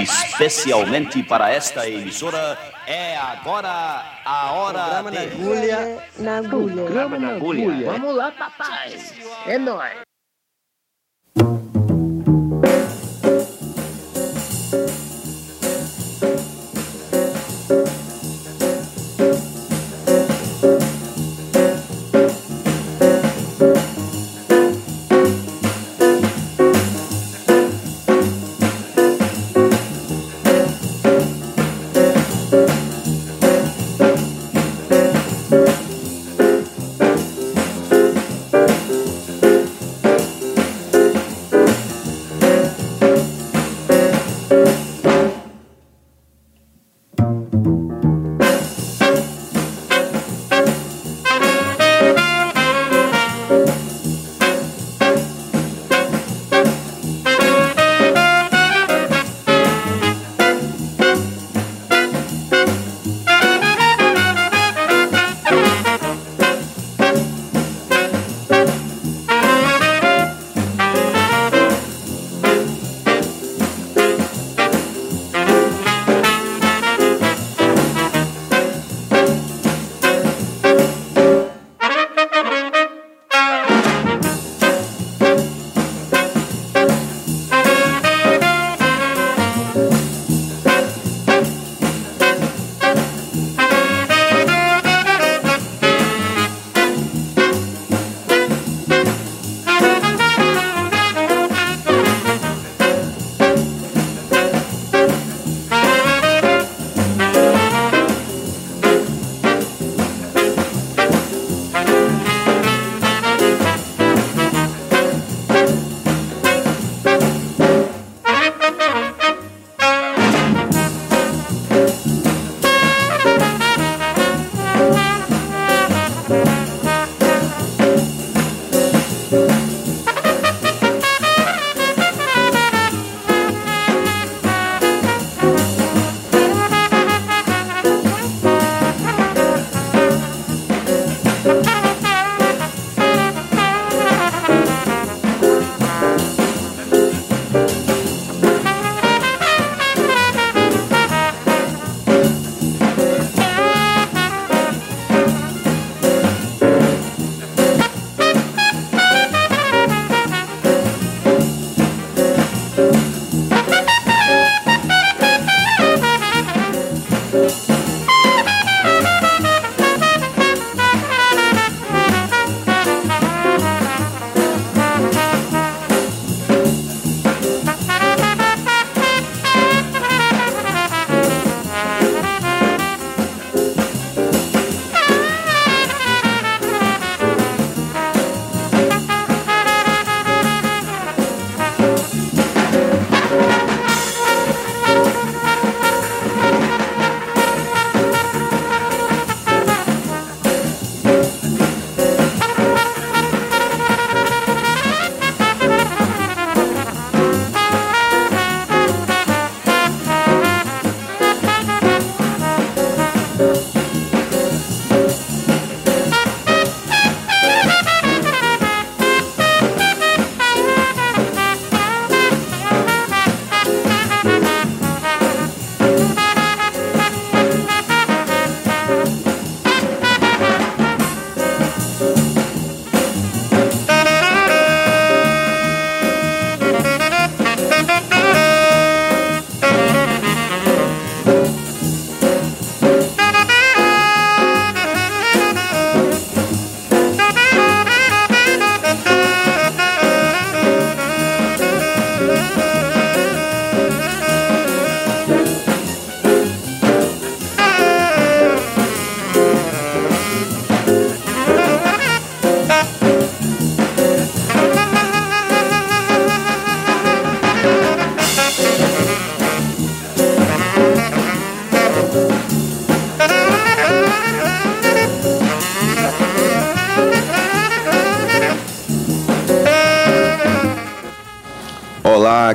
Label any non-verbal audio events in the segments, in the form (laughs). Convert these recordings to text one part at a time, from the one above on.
especialmente para esta emissora, é agora a hora de... na agulha. Na agulha. Programa na agulha. Vamos lá, papai. É nóis.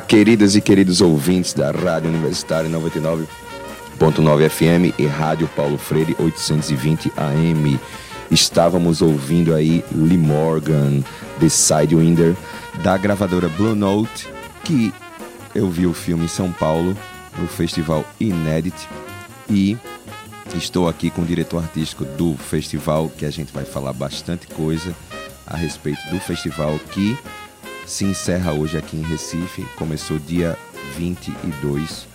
Queridas e queridos ouvintes da Rádio Universitária 99.9 FM e Rádio Paulo Freire 820 AM. Estávamos ouvindo aí Lee Morgan, The Sidewinder, da gravadora Blue Note, que eu vi o filme em São Paulo no festival Inédit e estou aqui com o diretor artístico do festival, que a gente vai falar bastante coisa a respeito do festival que se encerra hoje aqui em Recife. Começou dia 22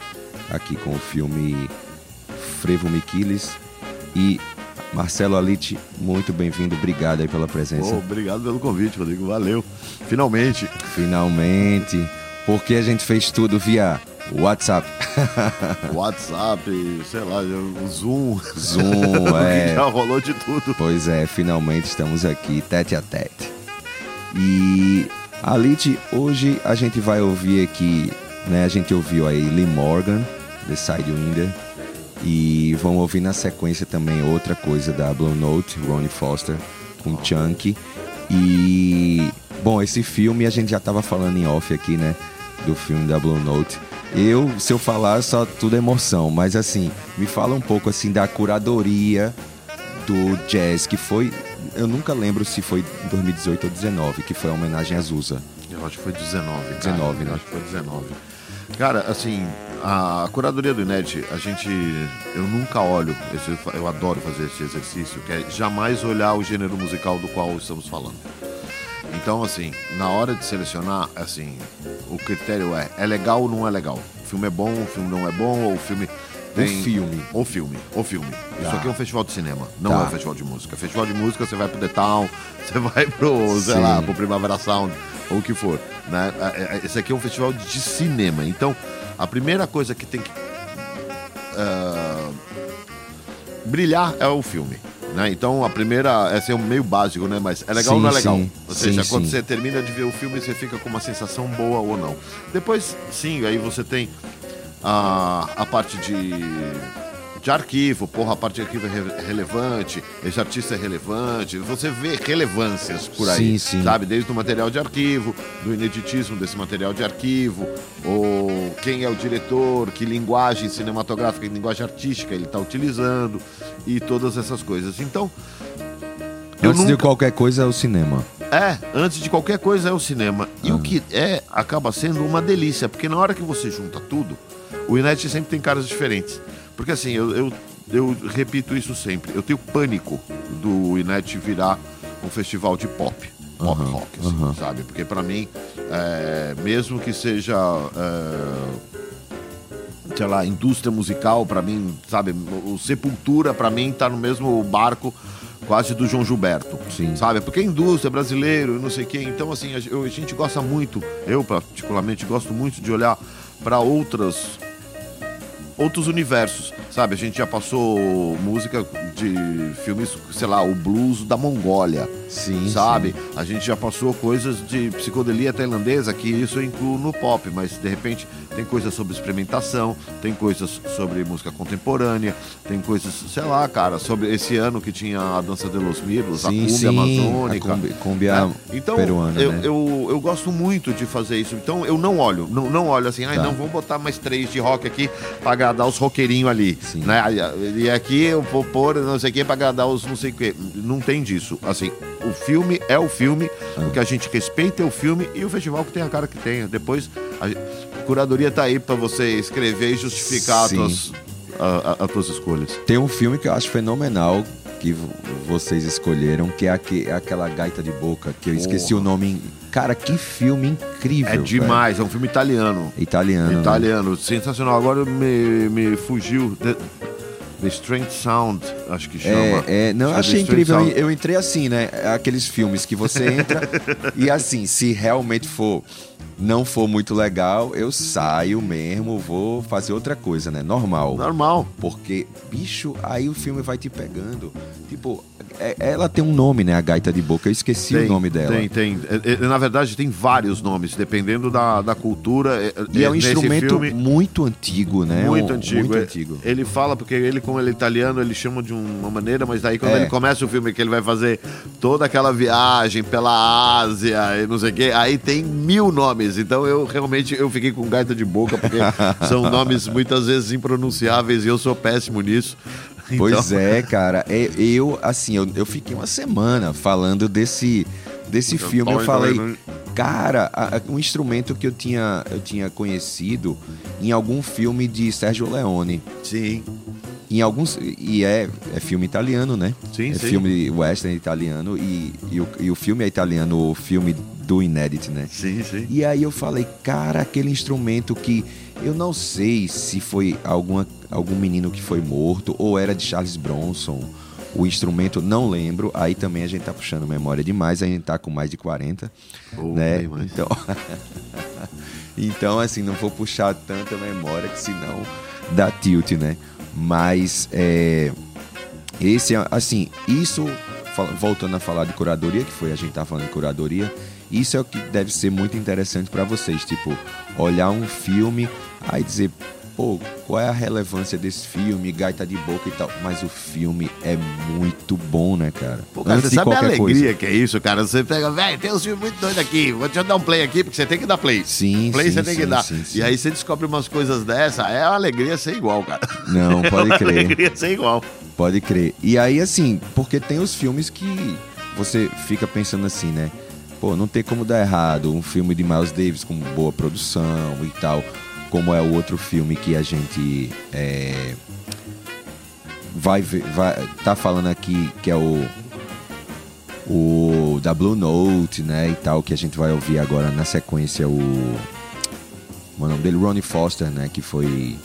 aqui com o filme Frevo Miquiles e Marcelo Alite, muito bem-vindo, obrigado aí pela presença. Oh, obrigado pelo convite, Rodrigo, valeu. Finalmente. Finalmente, porque a gente fez tudo via WhatsApp. (laughs) WhatsApp, sei lá, Zoom. Zoom, (laughs) é. Já rolou de tudo. Pois é, finalmente estamos aqui, tete a tete. E Alite, hoje a gente vai ouvir aqui, né? A gente ouviu aí Lee Morgan, The Sidewinder e vão ouvir na sequência também outra coisa da Blue Note, Ronnie Foster, com Chunky. E, bom, esse filme a gente já estava falando em off aqui, né? Do filme da Blue Note. Eu, se eu falar, só tudo é emoção, mas assim, me fala um pouco assim da curadoria do jazz, que foi. Eu nunca lembro se foi 2018 ou 2019, que foi a homenagem a Zusa. Eu acho que foi 19. Cara. 19, né? Eu acho que foi 19. Cara, assim, a curadoria do INET, a gente. Eu nunca olho, eu adoro fazer esse exercício, que é jamais olhar o gênero musical do qual estamos falando. Então, assim, na hora de selecionar, assim, o critério é: é legal ou não é legal? O filme é bom, o filme não é bom, ou o filme. Tem... O filme. O filme, o filme. Isso Tá. aqui é um festival de cinema, não Tá. é um festival de música. Festival de música, você vai pro The Town, (laughs) você vai pro, sei Sim. lá, pro Primavera Sound, ou o que for. Né? É, é, Esse aqui é um festival de cinema. Então, a primeira coisa que tem que ah, brilhar é o filme. Né? Então a primeira, essa é um meio básico, né? Mas é legal Sim, ou não é legal? sim. Ou seja, Sim, quando você termina de ver o filme, você fica com uma sensação boa ou não. Depois, sim, aí você tem a, a parte de, de arquivo, porra, a parte de arquivo é re- relevante, esse artista é relevante, você vê relevâncias por aí, Sim, sim. sabe? Desde o material de arquivo, do ineditismo desse material de arquivo, ou quem é o diretor, que linguagem cinematográfica, que linguagem artística ele está utilizando, e todas essas coisas. Então, eu Antes de nunca- qualquer coisa é o cinema. é, antes de qualquer coisa é o cinema. E Ah. o que é, acaba sendo uma delícia, porque na hora que você junta tudo, o Inet sempre tem caras diferentes. Porque assim, eu, eu, eu repito isso sempre, eu tenho pânico do Inet virar um festival de pop. Pop Aham, rock, assim, aham. sabe? Porque pra mim, é, mesmo que seja. é, sei lá, indústria musical, pra mim, sabe? O Sepultura, pra mim, tá no mesmo barco quase do João Gilberto. Sim. Sabe? Porque é indústria, brasileiro, não sei o quê. Então, assim, a, gente gosta muito, eu particularmente gosto muito de olhar pra outras outros universos, sabe? A gente já passou música de filmes, sei lá, o blues da Mongólia, Sim, sabe? A gente já passou coisas de psicodelia tailandesa, que isso eu incluo no pop, mas de repente tem coisas sobre experimentação, tem coisas sobre música contemporânea, tem coisas, sei lá, cara, sobre esse ano que tinha a dança de los Mirlos, a Sim, cumbia sim, amazônica. a cumbia- cumbia né? então, peruana, eu, né? eu, eu gosto muito de fazer isso. Então eu não olho, não, não olho assim, ai Tá. não, vamos botar mais três de rock aqui pra agradar os roqueirinhos ali. Sim. Né? E aqui eu vou pôr não sei o que pra agradar os não sei o que. Não tem disso. Assim, o filme é o filme, Ah. o que a gente respeita é o filme e o festival que tem a cara que tem. Depois a, curadoria tá aí pra você escrever e justificar as tuas, a- a- as tuas escolhas. Tem um filme que eu acho fenomenal que vo- vocês escolheram, que é aque- aquela gaita de boca, que eu esqueci Porra. o nome. Cara, que filme incrível. É demais, é um filme italiano. Italiano. né? Italiano, sensacional. Agora me, me fugiu. The, The Strange Sound, acho que chama. É, é, não, eu achei incrível. Eu, eu entrei assim, né? Aqueles filmes que você entra (laughs) e assim, se realmente for não for muito legal, eu saio mesmo, vou fazer outra coisa, né? Normal. Normal. Porque, bicho, aí o filme vai te pegando. Tipo, é- ela tem um nome, né? A gaita de boca. Eu esqueci o nome dela. Tem, tem. É, é, na verdade, tem vários nomes, dependendo da, da cultura. E é um instrumento filme, muito antigo, né? muito Um- antigo. Muito antigo. Ele fala, porque ele, como ele é italiano, ele chama de uma maneira, mas daí quando É. ele começa o filme, que ele vai fazer toda aquela viagem pela Ásia e não sei o quê, aí tem mil nomes. Então eu realmente eu fiquei com gaita de boca, porque (laughs) são nomes muitas vezes impronunciáveis e eu sou péssimo nisso. Pois Então, é, cara. É, Eu, assim, eu, eu fiquei uma semana falando desse, desse filme. Eu também falei, cara, a- um instrumento que eu tinha, eu tinha conhecido em algum filme de Sérgio Leone. Sim. Em alguns. E é, é filme italiano, né? Sim, é sim. filme western italiano. E, e, o, e o filme é italiano, o filme do Inédit, né? Sim, sim. E aí eu falei, cara, aquele instrumento que eu não sei se foi alguma, algum menino que foi morto ou era de Charles Bronson. O instrumento, não lembro. Aí também a gente tá puxando memória demais, a gente tá com mais de 40, Ou né? Então, (laughs) então, assim, não vou puxar tanta memória que senão dá tilt, né? Mas, é, esse, é, assim, isso, voltando a falar de curadoria, que foi a gente tá falando de curadoria, isso é o que deve ser muito interessante para vocês, tipo, olhar um filme, aí dizer, pô, qual é a relevância desse filme, gaita de boca e tal, mas o filme é muito bom, né, cara? Pô, cara, Antes você sabe a alegria coisa. que é isso, cara? Você pega, velho, tem um filme muito doido aqui. Vou te dar um play aqui, porque você tem que dar play. Sim, Play sim, você tem que sim, dar. sim. E aí você descobre umas coisas dessa, é uma alegria ser igual, cara. Não, (laughs) pode É crer. alegria ser igual. Pode crer. E aí, assim, porque tem os filmes que você fica pensando assim, né? Pô, não tem como dar errado. Um filme de Miles Davis com boa produção e tal. Como é o outro filme que a gente é, vai ver, vai, tá falando aqui, que é o o da Blue Note, né, e tal, que a gente vai ouvir agora na sequência o o nome dele, Ronnie Foster, né, que foi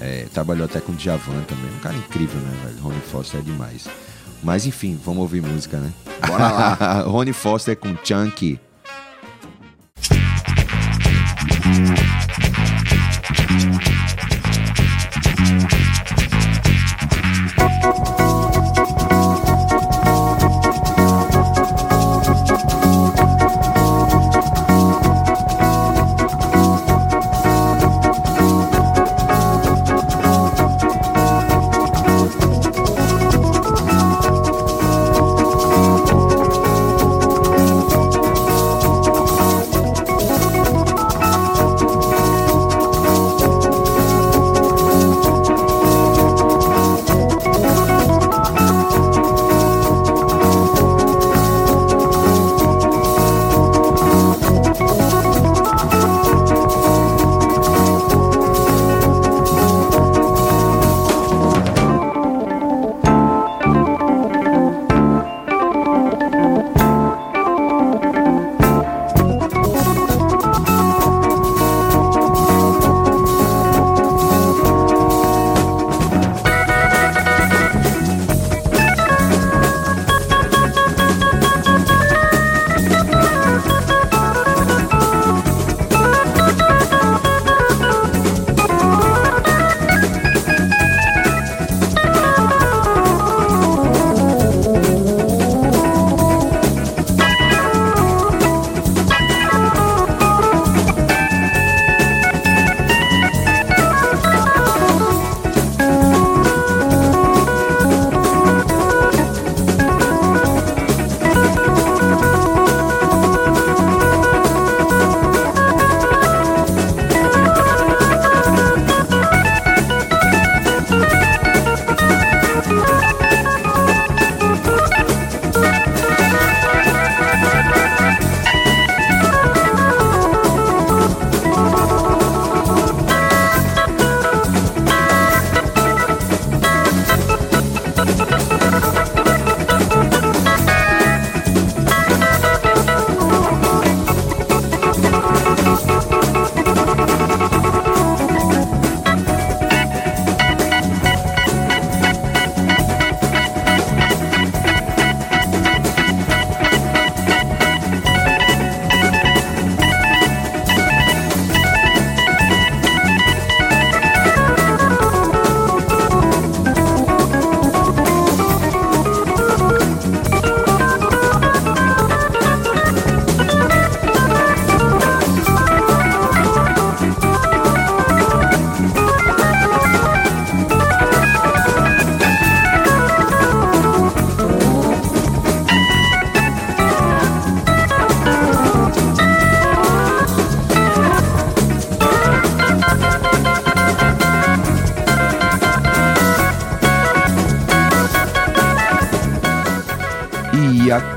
é, trabalhou até com o Djavan também. Um cara incrível, né, velho? Ronnie Foster é demais. Mas enfim, vamos ouvir música, né? Bora lá. (laughs) Ronnie Foster com Chunky.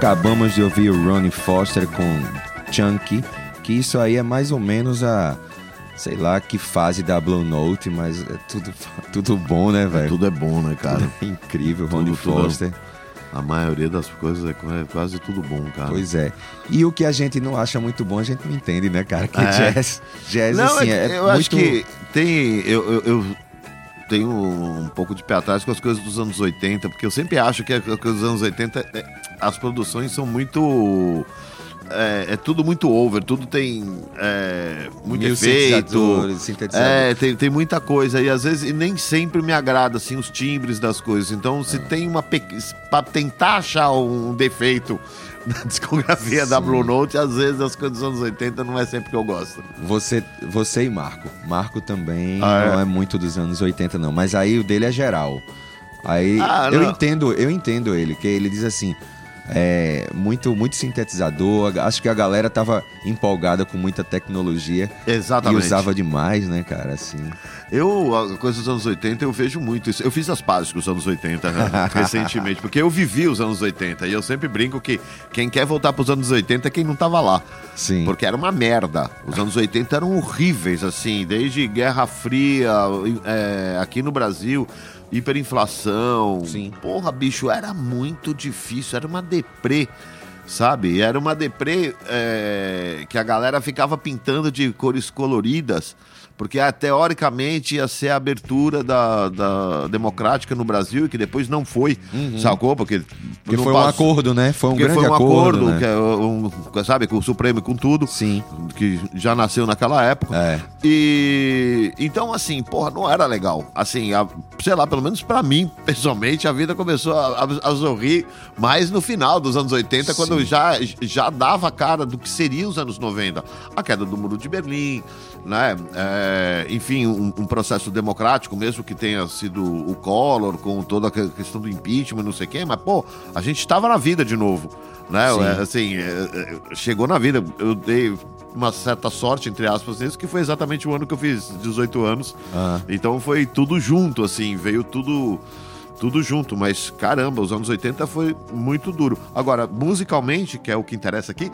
Acabamos de ouvir o Ronnie Foster com Chunky, que isso aí é mais ou menos a sei lá que fase da Blue Note, mas é tudo, (laughs) tudo bom, né, velho? Tudo é bom, né, cara? (laughs) Incrível, Ronnie Tudo, tudo. Foster. A maioria das coisas é é quase tudo bom, cara. Pois é. E o que a gente não acha muito bom, a gente não entende, né, cara? Que É. jazz, jazz Não, assim, é é, eu muito... acho que tem. Eu, eu, eu tenho um pouco de pé atrás com as coisas dos anos 80, porque eu sempre acho que as coisas dos anos 80, é, as produções são muito. É, é tudo muito over, tudo tem é, muito Mil efeito. É, tem, tem muita coisa e às vezes e nem sempre me agrada assim os timbres das coisas. Então, se tem uma pe... para tentar achar um defeito (laughs) na discografia da Sim. Blue Note, às vezes as coisas dos anos 80 não é sempre que eu gosto. Você, você e Marco. Marco também Ah, não é? é muito dos anos 80, não. Mas aí o dele é geral. Aí Ah, eu não. entendo, eu entendo ele, que ele diz assim. É, muito, muito sintetizador. Acho que a galera tava empolgada com muita tecnologia Exatamente. e usava demais, né, cara? Assim. Eu, a coisa dos anos 80, eu vejo muito isso. Eu fiz as pazes com os anos 80 né, (laughs) recentemente, porque eu vivi os anos 80 e eu sempre brinco que quem quer voltar para os anos 80 é quem não tava lá. Sim. Porque era uma merda. Os anos 80 eram horríveis, assim, desde Guerra Fria, é, aqui no Brasil, hiperinflação. Sim. Porra, bicho, era muito difícil, era uma deprê. Sabe? Era uma deprê é, que a galera ficava pintando de cores coloridas, porque ah, teoricamente ia ser a abertura da, da democrática no Brasil e que depois não foi, sacou? Porque, Uhum. Porque foi um acordo, né? Foi um porque grande foi um acordo. acordo, né? que é um, sabe, com o Supremo e com tudo, Sim. que já nasceu naquela época. É. E então, assim, porra, não era legal. Assim, a- sei lá, pelo menos pra mim, (laughs) pessoalmente, a vida começou a, a, a sorrir mais no final dos anos 80, quando já, já dava a cara do que seria os anos 90. A queda do Muro de Berlim, né? É, enfim, um, um processo democrático, mesmo que tenha sido o Collor, com toda a que- questão do impeachment, não sei o quê, mas, pô, a gente estava na vida de novo. Né? Sim. É, assim, é, é, chegou na vida. Eu dei uma certa sorte, entre aspas, nisso, que foi exatamente o ano que eu fiz 18 anos. Ah. Então foi tudo junto, assim, veio tudo. Tudo junto, mas caramba, os anos 80 foi muito duro. Agora, musicalmente, que é o que interessa aqui,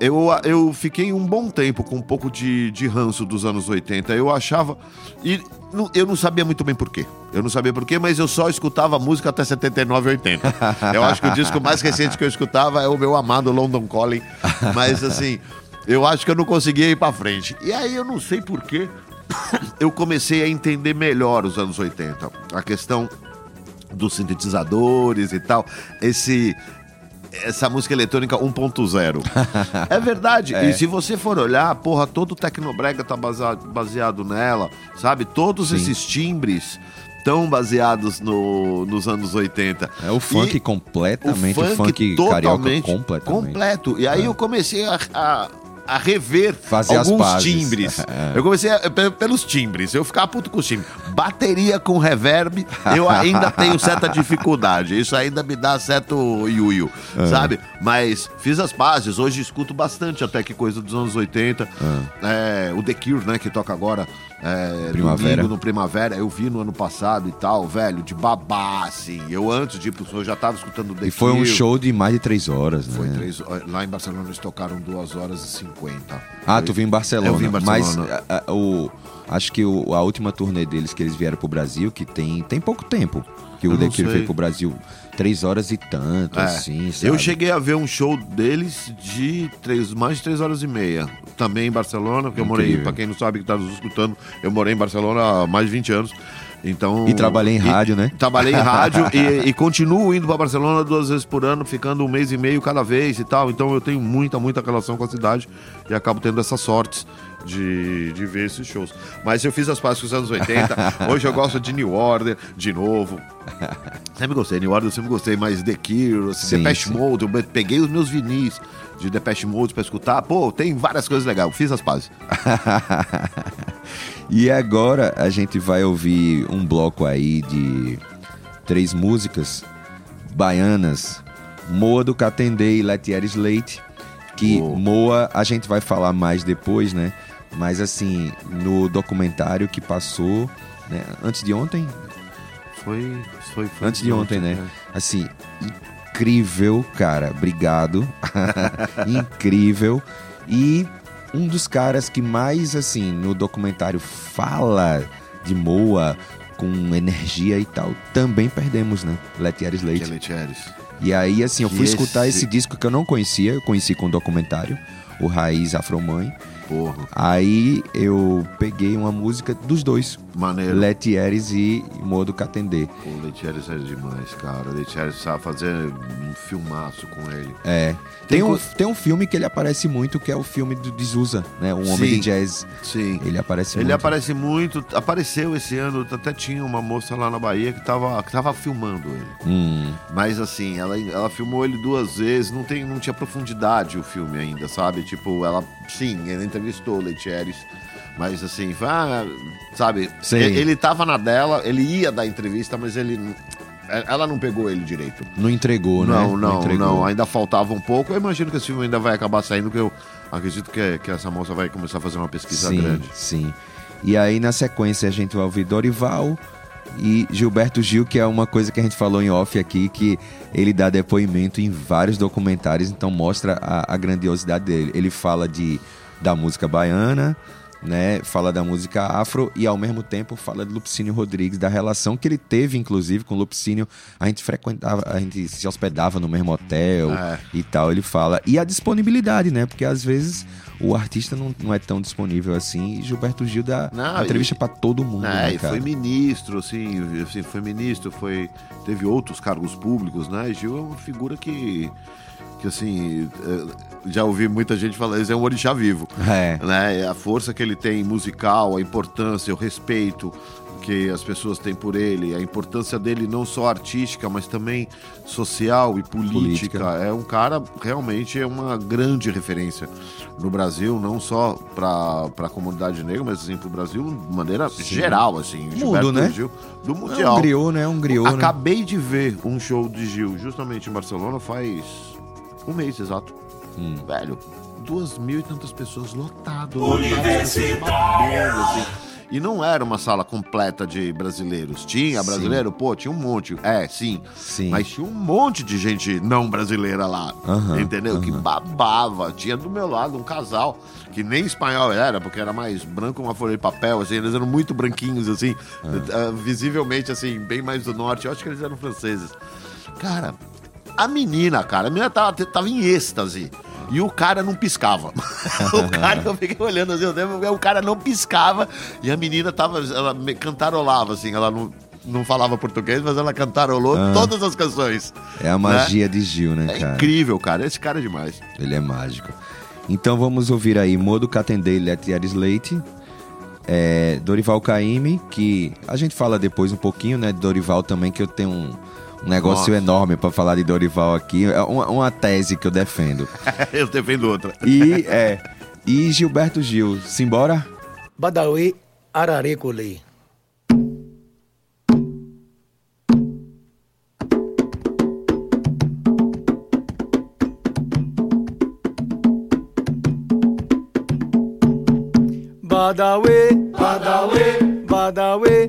eu, eu fiquei um bom tempo com um pouco de, de ranço dos anos 80. Eu achava. E não- eu não sabia muito bem porquê. Eu não sabia porquê, mas eu só escutava música até 79 e 80. Eu acho que o disco mais recente que eu escutava é o meu amado London Calling. Mas assim, eu acho que eu não conseguia ir pra frente. E aí eu não sei porquê. (coughs) Eu comecei a entender melhor os anos 80. A questão dos sintetizadores e tal. Esse essa música eletrônica 1.0. é verdade. (laughs) E se você for olhar, porra, todo o Tecnobrega tá baseado, baseado nela, sabe? Todos Sim. esses timbres estão baseados no, nos anos 80. É o funk E completamente, o funk, carioca completamente. completo. E aí eu comecei a, a, a rever Fazer alguns timbres. (laughs) É. Eu comecei a- pe- pelos timbres. Eu ficava puto com os timbres. Bateria com reverb, eu ainda tenho certa dificuldade. Isso ainda me dá certo iuio, É. sabe? Mas fiz as pazes. Hoje escuto bastante até que coisa dos anos 80. É, o The Cure, né, que toca agora. É, Primavera. domingo no Primavera, eu vi no ano passado e tal, velho, de babá, assim. Eu antes de ir pro show já tava escutando The E foi um Cure. show de mais de três horas, né? Foi três, lá em Barcelona eles tocaram 2 horas e 50. Ah, Foi- tu viu em Barcelona. Eu vi em Barcelona. Mas a, a- o, acho que o- a última turnê deles que eles vieram pro Brasil, que tem, tem pouco tempo que o Eu The sei. veio pro Brasil. Três horas e tanto, É. assim, sabe? Eu cheguei a ver um show deles de três, mais de três horas e meia. Também em Barcelona, porque eu morei, Incrível. pra quem não sabe que tá nos escutando, eu morei em Barcelona há mais de 20 anos. Então, E trabalhei em rádio, né? Trabalhei em (laughs) rádio e, e continuo indo pra Barcelona duas vezes por ano, ficando um mês e meio cada vez e tal. Então eu tenho muita, muita relação com a cidade e acabo tendo essas sortes de, de ver esses shows. Mas eu fiz as pazes com os anos 80. (laughs) Hoje eu gosto de New Order de novo. Sempre gostei, New Order eu sempre gostei, mas The Cure, assim, Sim, Depeche sim. Mode, eu peguei os meus vinis de Depeche Mode pra escutar. Pô, tem várias coisas legais. Fiz as pazes. (laughs) E agora a gente vai ouvir um bloco aí de três músicas baianas. Moa do Catendê e Letieres Slate. Que Oh. Moa a gente vai falar mais depois, né? Mas assim, no documentário que passou, né? Antes de ontem? Foi, foi, foi Antes de ontem, né? Assim, incrível, cara. Obrigado. (laughs) incrível. E um dos caras que mais, assim, no documentário fala de Moa com energia e tal, também perdemos, né? Letieres Leite. é Letieres. E aí, assim, eu fui escutar esse- esse disco que eu não conhecia, eu conheci com o documentário, o Raiz Afromãe. Porra, Aí eu peguei uma música dos dois, maneiro. Letieres e Modo Catendê. O Letieres é demais, cara. O Letieres sabe fazer um filmaço com ele. É. Tem, Tem um, tem um filme que ele aparece muito, que é o filme do D'Souza, né? Um Homem Sim. de Jazz. Sim. Ele aparece Ele muito. aparece muito, apareceu esse ano, até tinha uma moça lá na Bahia que tava, que tava filmando ele. Hum, Mas assim, ela, ela filmou ele duas vezes, não, tem, não tinha profundidade o filme ainda, sabe? Tipo, ela, sim, ela entrevistou o Letieres, mas assim, ah, sabe? Sei. Ele, tava na dela, ele ia dar entrevista, mas ele. não- Ela não pegou ele direito. não entregou, né? Não, não, entregou. não, ainda faltava um pouco. Eu imagino que esse filme ainda vai acabar saindo, porque eu acredito que, que essa moça vai começar a fazer uma pesquisa sim, grande. Sim. E aí, na sequência, a gente vai ouvir Dorival e Gilberto Gil, que é uma coisa que a gente falou em off aqui, que ele dá depoimento em vários documentários, então mostra a, a grandiosidade dele. Ele fala de, da música baiana, né? Fala da música afro e ao mesmo tempo fala de Lupicínio Rodrigues, da relação que ele teve, inclusive, com o Lupicínio. A gente frequentava, a gente se hospedava no mesmo hotel É. e tal, ele fala. E a disponibilidade, né? Porque às vezes o artista não, não é tão disponível assim. E Gilberto Gil dá Não, entrevista pra todo mundo, É, né, e foi ministro, assim, assim, foi ministro, foi teve outros cargos públicos, né? E Gil é uma figura que, que assim, eh, já ouvi muita gente falar, ele é um orixá vivo, É. né? A força que ele tem musical, a importância, o respeito que as pessoas têm por ele, a importância dele não só artística, mas também social e política. Política. É um cara realmente é uma grande referência no Brasil, não só para a comunidade negra, mas assim, para o Brasil de maneira geral, assim. Gilberto né? Gil, do É Mundial. um griot, né? Um griot, né? Acabei de ver um show de Gil justamente em Barcelona faz um mês exato. Hum. Velho, duas mil e tantas pessoas lotado, lotado, assim. E não era uma sala completa de brasileiros. Tinha Sim. brasileiro? Pô, tinha um monte. É, sim. Sim. Mas tinha um monte de gente não brasileira lá. Entendeu? Que babava. Tinha do meu lado um casal, que nem espanhol era, porque era mais branco uma folha de papel, assim, eles eram muito branquinhos, assim, ah, visivelmente, assim, bem mais do norte. Eu acho que eles eram franceses. Cara, a menina, cara, a menina tava, tava em êxtase. E o cara não piscava. (laughs) o (laughs) cara, eu fiquei olhando assim, lembro, o cara não piscava e a menina tava, ela cantarolava, assim, ela não, não falava português, mas ela cantarolou todas as canções. É a magia de Gil, né, É cara? incrível, cara. Esse cara é demais. Ele é mágico. Então vamos ouvir aí Modo Catendê e Letieres Leite. É, Dorival Caymmi, que a gente fala depois um pouquinho, né? De Dorival também, que eu tenho um, um negócio Nossa. enorme pra falar de Dorival aqui. É uma, uma tese que eu defendo. (laughs) eu defendo outra. E é. E Gilberto Gil, simbora? Badawi Ararecole. Badawi, Badawi, Badawi, Badawi,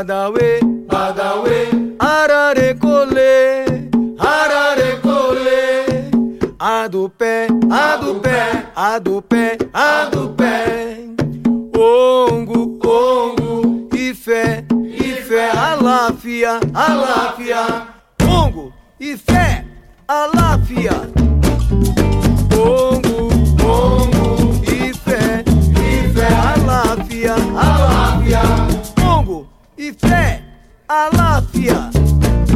Badawi, Badawi, Ararecole, Ararecole, a do pé, a do pé, a do pé, a do pé, Ongo, ongo, Ifé, Ifé, Aláfia, Aláfia, Ongo, Ifé, Aláfia. Ongo, Ongo, Ifé, Aláfia. Oh,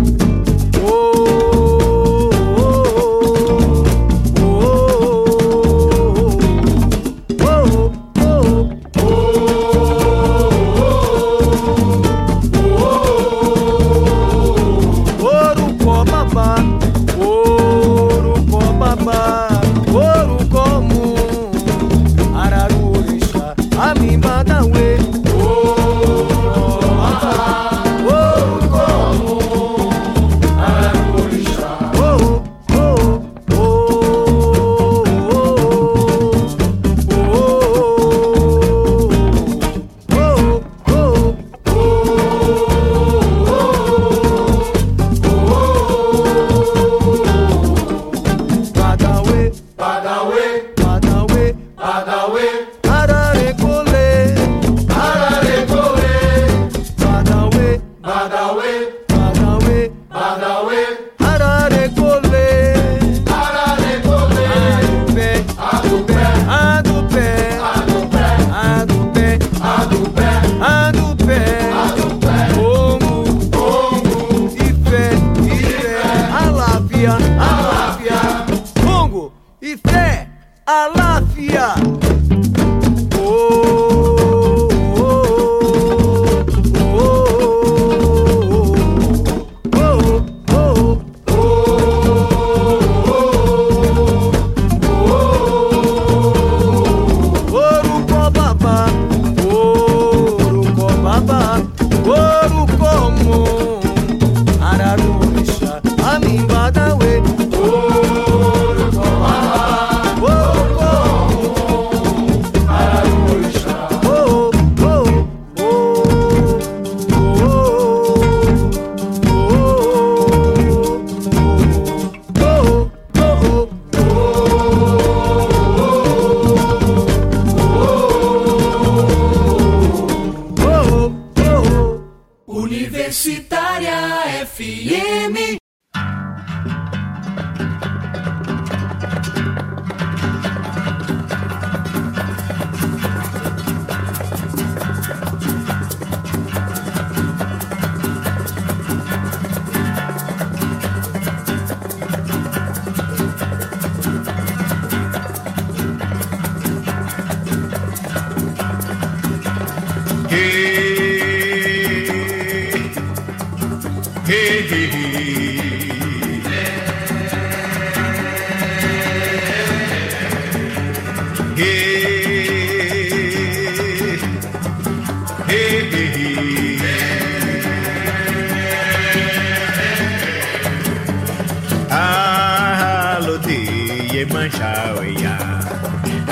Yemanchawiya,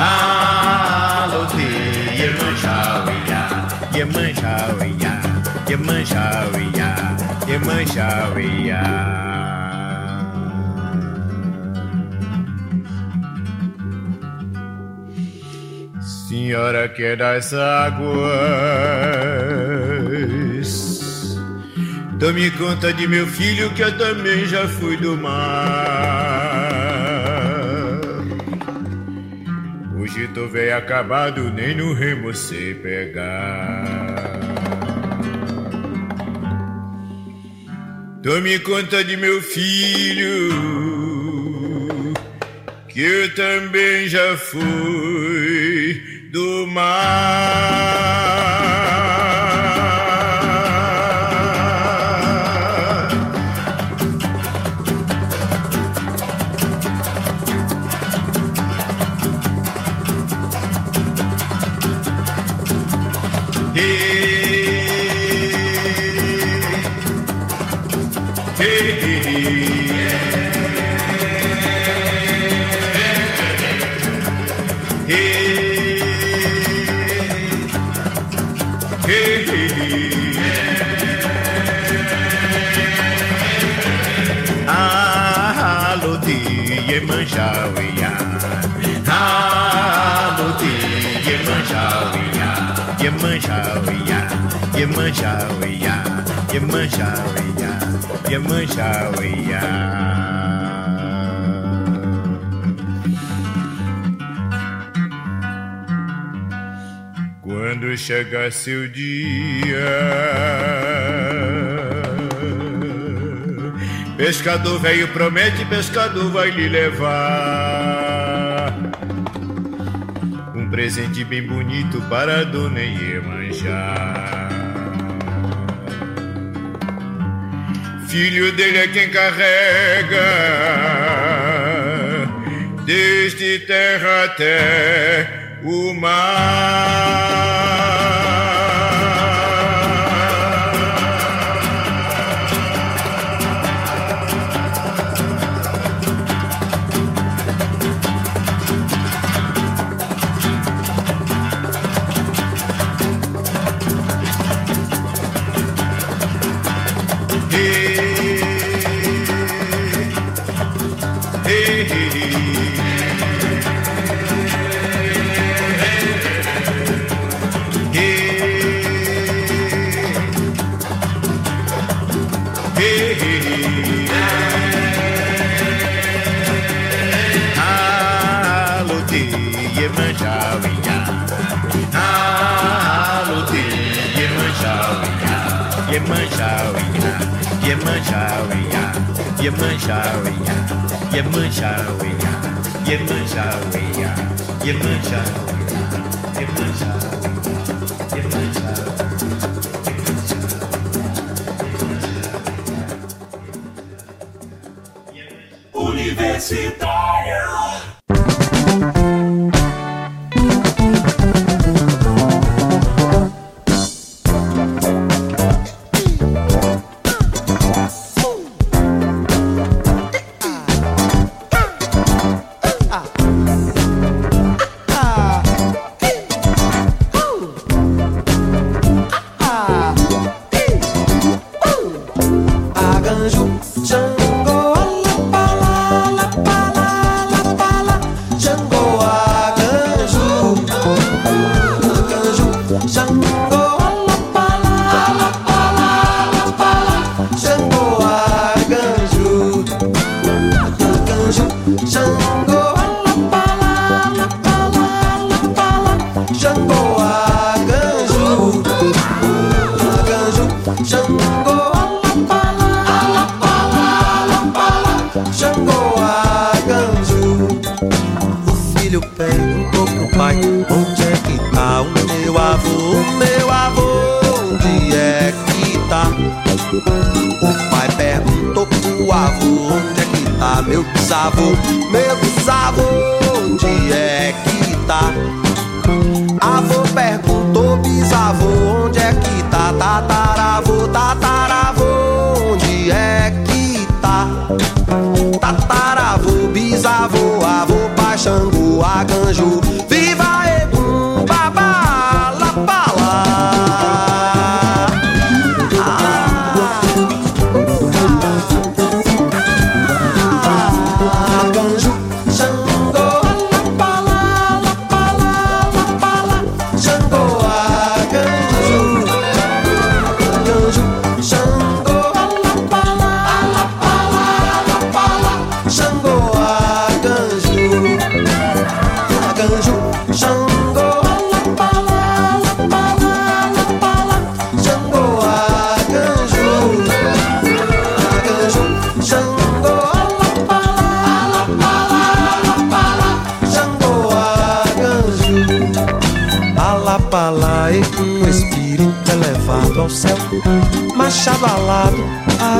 Aloti, Yemanchawiya, Yemanchawiya, Yemanchawiya, Yemanchawiya. Senhora que das águas, tome conta de meu filho que eu também já fui do mar. Tô velho acabado, nem no remo sei pegar. Tome conta de meu filho, que eu também já fui do mar. Yemanjawiya, Yemanjawiya, Yemanjawiya. Quando chegar seu dia, pescador velho promete, pescador vai lhe levar um presente bem bonito para a dona Iemanjá. Filho dele é quem carrega desde terra até o mar. Hey, Yemanjawiya, Yemanjawiya, Yemanjawiya, Iemanjá, uia, Iemanjá, uia, Iemanjá, Iemanjá.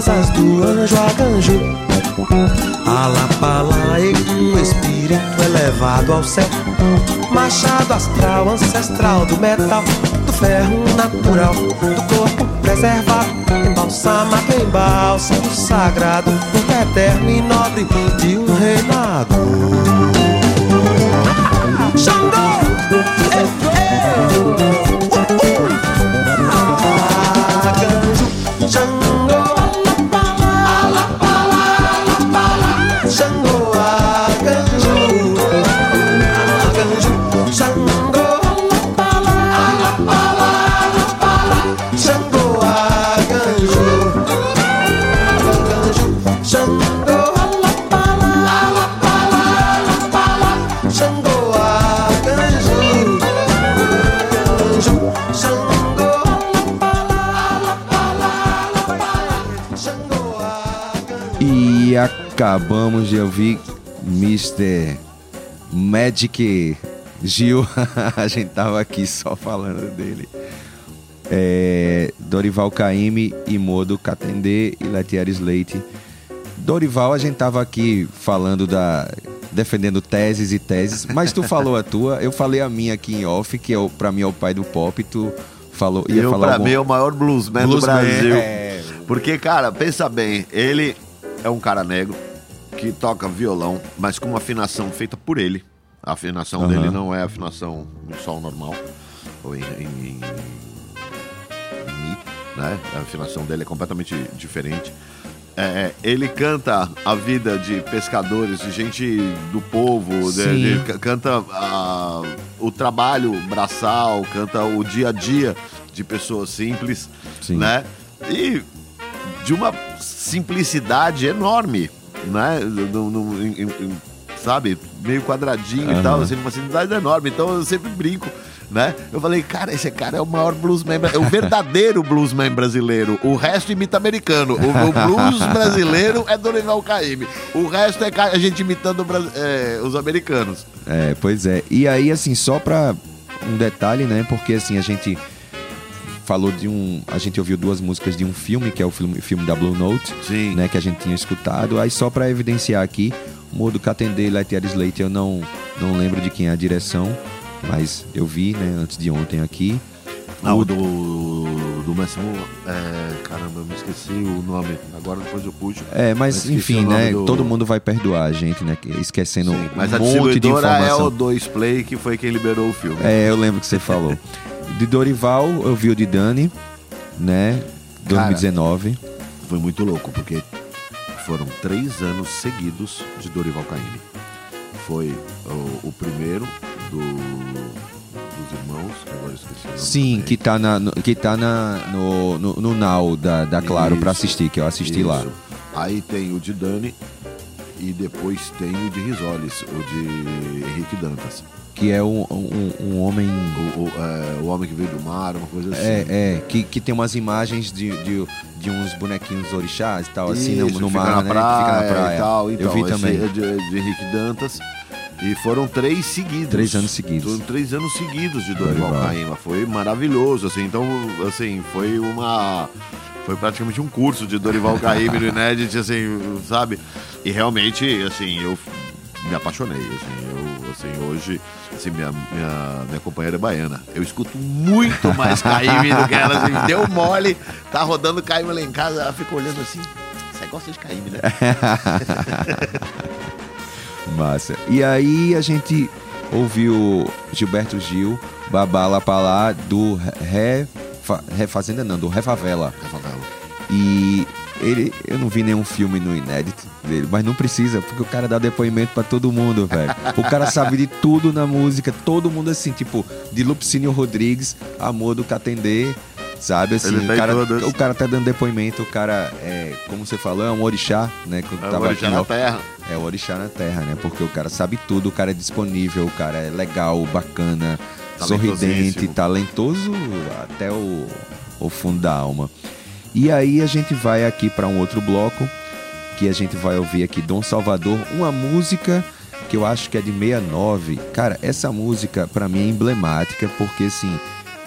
Asas do anjo Aganju Alapalae, um espírito elevado ao céu. Machado astral, ancestral do metal Do ferro natural, do corpo preservado Embalsamado em bálsamo sagrado Fruto eterno e nobre de um reinado acabamos de ouvir Mr. Magic Gil. (laughs) a gente tava aqui só falando dele. É, Dorival Caymmi e Modo Catendê e Letieres Leite. Dorival, a gente tava aqui falando da. defendendo teses e teses, mas tu falou a tua, eu falei a minha aqui em off, que é o, pra mim é o pai do pop, tu falou. Ia Eu, falar pra algum- mim, é o maior bluesman, Bluesman, do Brasil. é. Porque, cara, pensa bem, ele é um cara negro que toca violão, mas com uma afinação feita por ele. A afinação Aham. dele não é a afinação em sol normal, ou em, em, em- em mi, né? A afinação dele é completamente diferente. É, ele canta a vida de pescadores, de gente do povo, de- de- ca- canta ah, o trabalho braçal, canta o dia a dia de pessoas simples, Sim. né? E de uma simplicidade enorme, né? No- no- em- em- sabe? Meio quadradinho e Aham. tal, assim, uma simplicidade enorme. Então eu sempre brinco, né? Eu falei, cara, esse cara é o maior bluesman, é o verdadeiro (laughs) bluesman brasileiro. O resto imita americano. O, o blues (laughs) brasileiro é Dorival Caymmi. O resto é a gente imitando é, os americanos. É, pois é. E aí, assim, só pra um detalhe, né? Porque assim, a gente falou de um. A gente ouviu duas músicas de um filme, que é o filme, filme da Blue Note, Sim. né? Que a gente tinha escutado. Aí só pra evidenciar aqui, o Modo Catendê e Lettieri Slate, eu não, não lembro de quem é a direção, mas eu vi, né, antes de ontem aqui. Ah, o do, do Máximo. É, caramba, eu me esqueci o nome. Agora depois eu puxo. É, mas enfim, né? do- Todo mundo vai perdoar a gente, né? que- Esquecendo Sim, mas um a monte de distribuidora é informação. o 2 Play, que foi quem liberou o filme. É, eu lembro que você falou. (laughs) De Dorival, eu vi o de Dani, né? 2019. Foi muito louco, porque foram três anos seguidos de Dorival Caymmi. Foi o, o primeiro do, dos irmãos, que agora eu esqueci o nome Sim, também. que tá, na, no, que tá na, no, no, no Now da, da Claro Isso, assistir, que eu assisti lá. Isso. Aí tem o de Dani e depois tem o de Risoles, o de Henrique Dantas. Que é um, um, um homem. O, o, é, o Homem que Veio do Mar, uma coisa assim. É, é, que, que tem umas imagens de, de, de uns bonequinhos orixás e tal, assim, no, Isso, no mar, né? praia, que fica na praia. e tal. Então, eu vi esse também. é de, de Henrique Dantas. E foram três seguidos. Três anos seguidos. Foram três anos seguidos de Dorival. Caymmi. Foi maravilhoso, assim. Então, assim, foi uma... Foi praticamente um curso de Dorival Caymmi no (laughs) Inédit, assim, sabe? E realmente, assim, eu me apaixonei, assim. Eu, assim, hoje, assim, minha, minha, minha companheira é baiana. Eu escuto muito mais Caymmi do que ela, assim. Deu mole, tá rodando Caymmi lá em casa, ela fica olhando assim... Você gosta de Caymmi, né? (laughs) Massa. E aí a gente ouviu Gilberto Gil, Babá lá pra lá, do Refa, Refazenda não, do Refavela. E ele, eu não vi nenhum filme no inédito dele, mas não precisa, porque o cara dá depoimento pra todo mundo, velho. O cara sabe de tudo na música, todo mundo assim, tipo, de Lupicínio Rodrigues, Amor do Catendê, sabe? Assim, o cara, o cara tá dando depoimento, o cara, é, como você falou, é um orixá, né? Quando É o tava Orixá aqui, na ó. terra. É o orixá na terra, né? Porque o cara sabe tudo, o cara é disponível, o cara é legal, bacana, sorridente, talentoso até o, o fundo da alma. E aí a gente vai aqui para um outro bloco, que a gente vai ouvir aqui Dom Salvador, uma música que eu acho que é de 69. Cara, essa música para mim é emblemática, porque assim,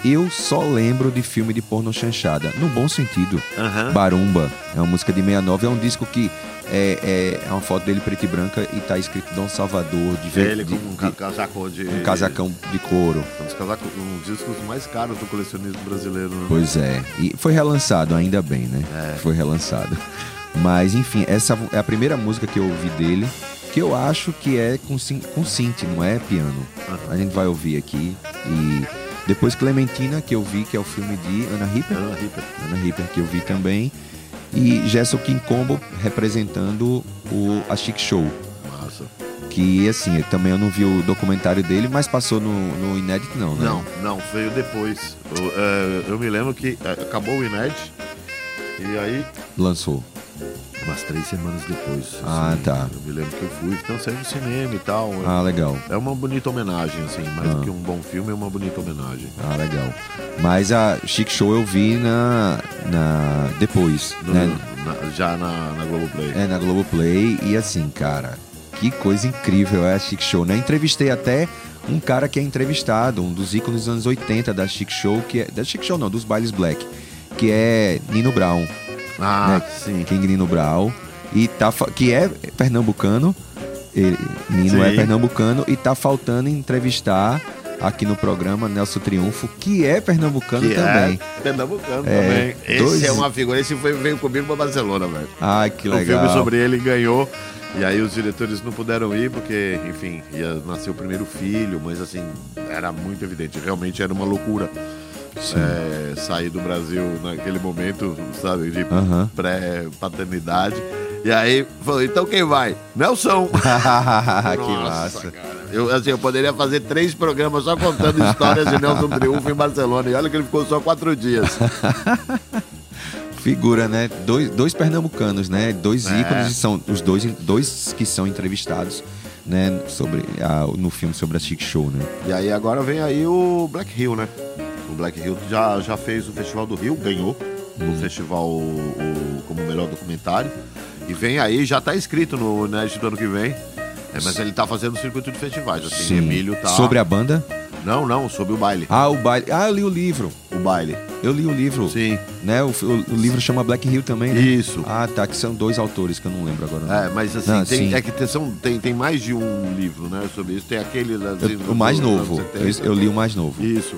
eu só lembro de filme de porno chanchada, no bom sentido. Aham. Barumba. É uma música de 69. É um disco que é, é, é uma foto dele preta e branca e tá escrito Dom Salvador, de, Ele de- com um de- ca- casaco de. um casacão de couro. Um dos casacos, um dos discos mais caros do colecionismo brasileiro. né? Pois é. E foi relançado, ainda bem, né? É. Foi relançado. Mas, enfim, essa é a primeira música que eu ouvi dele, que eu acho que é com, com synth, não é piano. A gente vai ouvir aqui. E depois Clementina, que eu vi, que é o filme de Ana Ripper. Ana Ripper. Ana Ripper, que eu vi também. E Gerson King Combo representando o, a Chic Show. Massa. Que, assim, eu também eu não vi o documentário dele, mas passou no, no Inédito, não, né? Não, não, veio depois. Eu, é, eu me lembro que é, acabou o Inédit. E aí, Lançou. Umas três semanas depois. assim, Ah, tá. Eu me lembro que eu fui, então saiu no cinema e tal. Ah, legal. É uma bonita homenagem, assim, mais Ah. do que um bom filme, é uma bonita homenagem. Ah, legal. Mas a Chic Show eu vi na. na depois, No- né? na- já na, na Globoplay. É, na Globoplay. E assim, cara, que coisa incrível é a Chic Show, né? Entrevistei até um cara que é entrevistado, um dos ícones dos anos 80 da Chic Show, que é. Da Chic Show não, dos bailes black. Que é Nino Brown. Ah, né? sim. King Nino Brown. E tá, que é pernambucano. Ele, Nino é Sim. pernambucano e tá faltando entrevistar aqui no programa Nelson Triunfo, que é pernambucano Que também. é pernambucano É, também. Esse dois- é uma figura. Esse foi, veio comigo pra Barcelona, velho. Ai, que O legal. filme sobre ele ganhou. E aí os diretores não puderam ir porque, enfim, ia nascer o primeiro filho, mas assim, era muito evidente. Realmente era uma loucura é, sair do Brasil naquele momento, sabe, de Aham. pré-paternidade. E aí falou, então quem vai? Nelson! (laughs) que Nossa, massa. cara. Eu, assim, eu poderia fazer três programas só contando histórias de Nelson Triunfo em Barcelona. E olha que ele ficou só quatro dias. (laughs) Figura, né? Dois, dois pernambucanos, né? Dois É. ícones, são os dois, dois que são entrevistados né, sobre a- no filme sobre a Chic Show, né? E aí agora vem aí o Black Hill, né? O Black Hill já, já fez o Festival do Rio, ganhou o festival o- como melhor documentário. E vem aí, já tá escrito no Nerd do ano que vem. É, mas ele tá fazendo o circuito de festivais, assim, Emílio tá... Sobre a banda? Não, não, sobre o baile. Ah, o baile. Ah, eu li o livro. O baile. Eu li o livro. Sim. Né? O, o- o livro chama Black Hill também, né? Isso. Ah, tá. Que são dois autores que eu não lembro agora. não. É, mas assim, Não, tem, sim. é que tem, são, tem, tem mais de um livro, né, sobre isso. Tem aquele... das- Eu- o mais novo. 70. Eu, eu li o mais novo. Isso.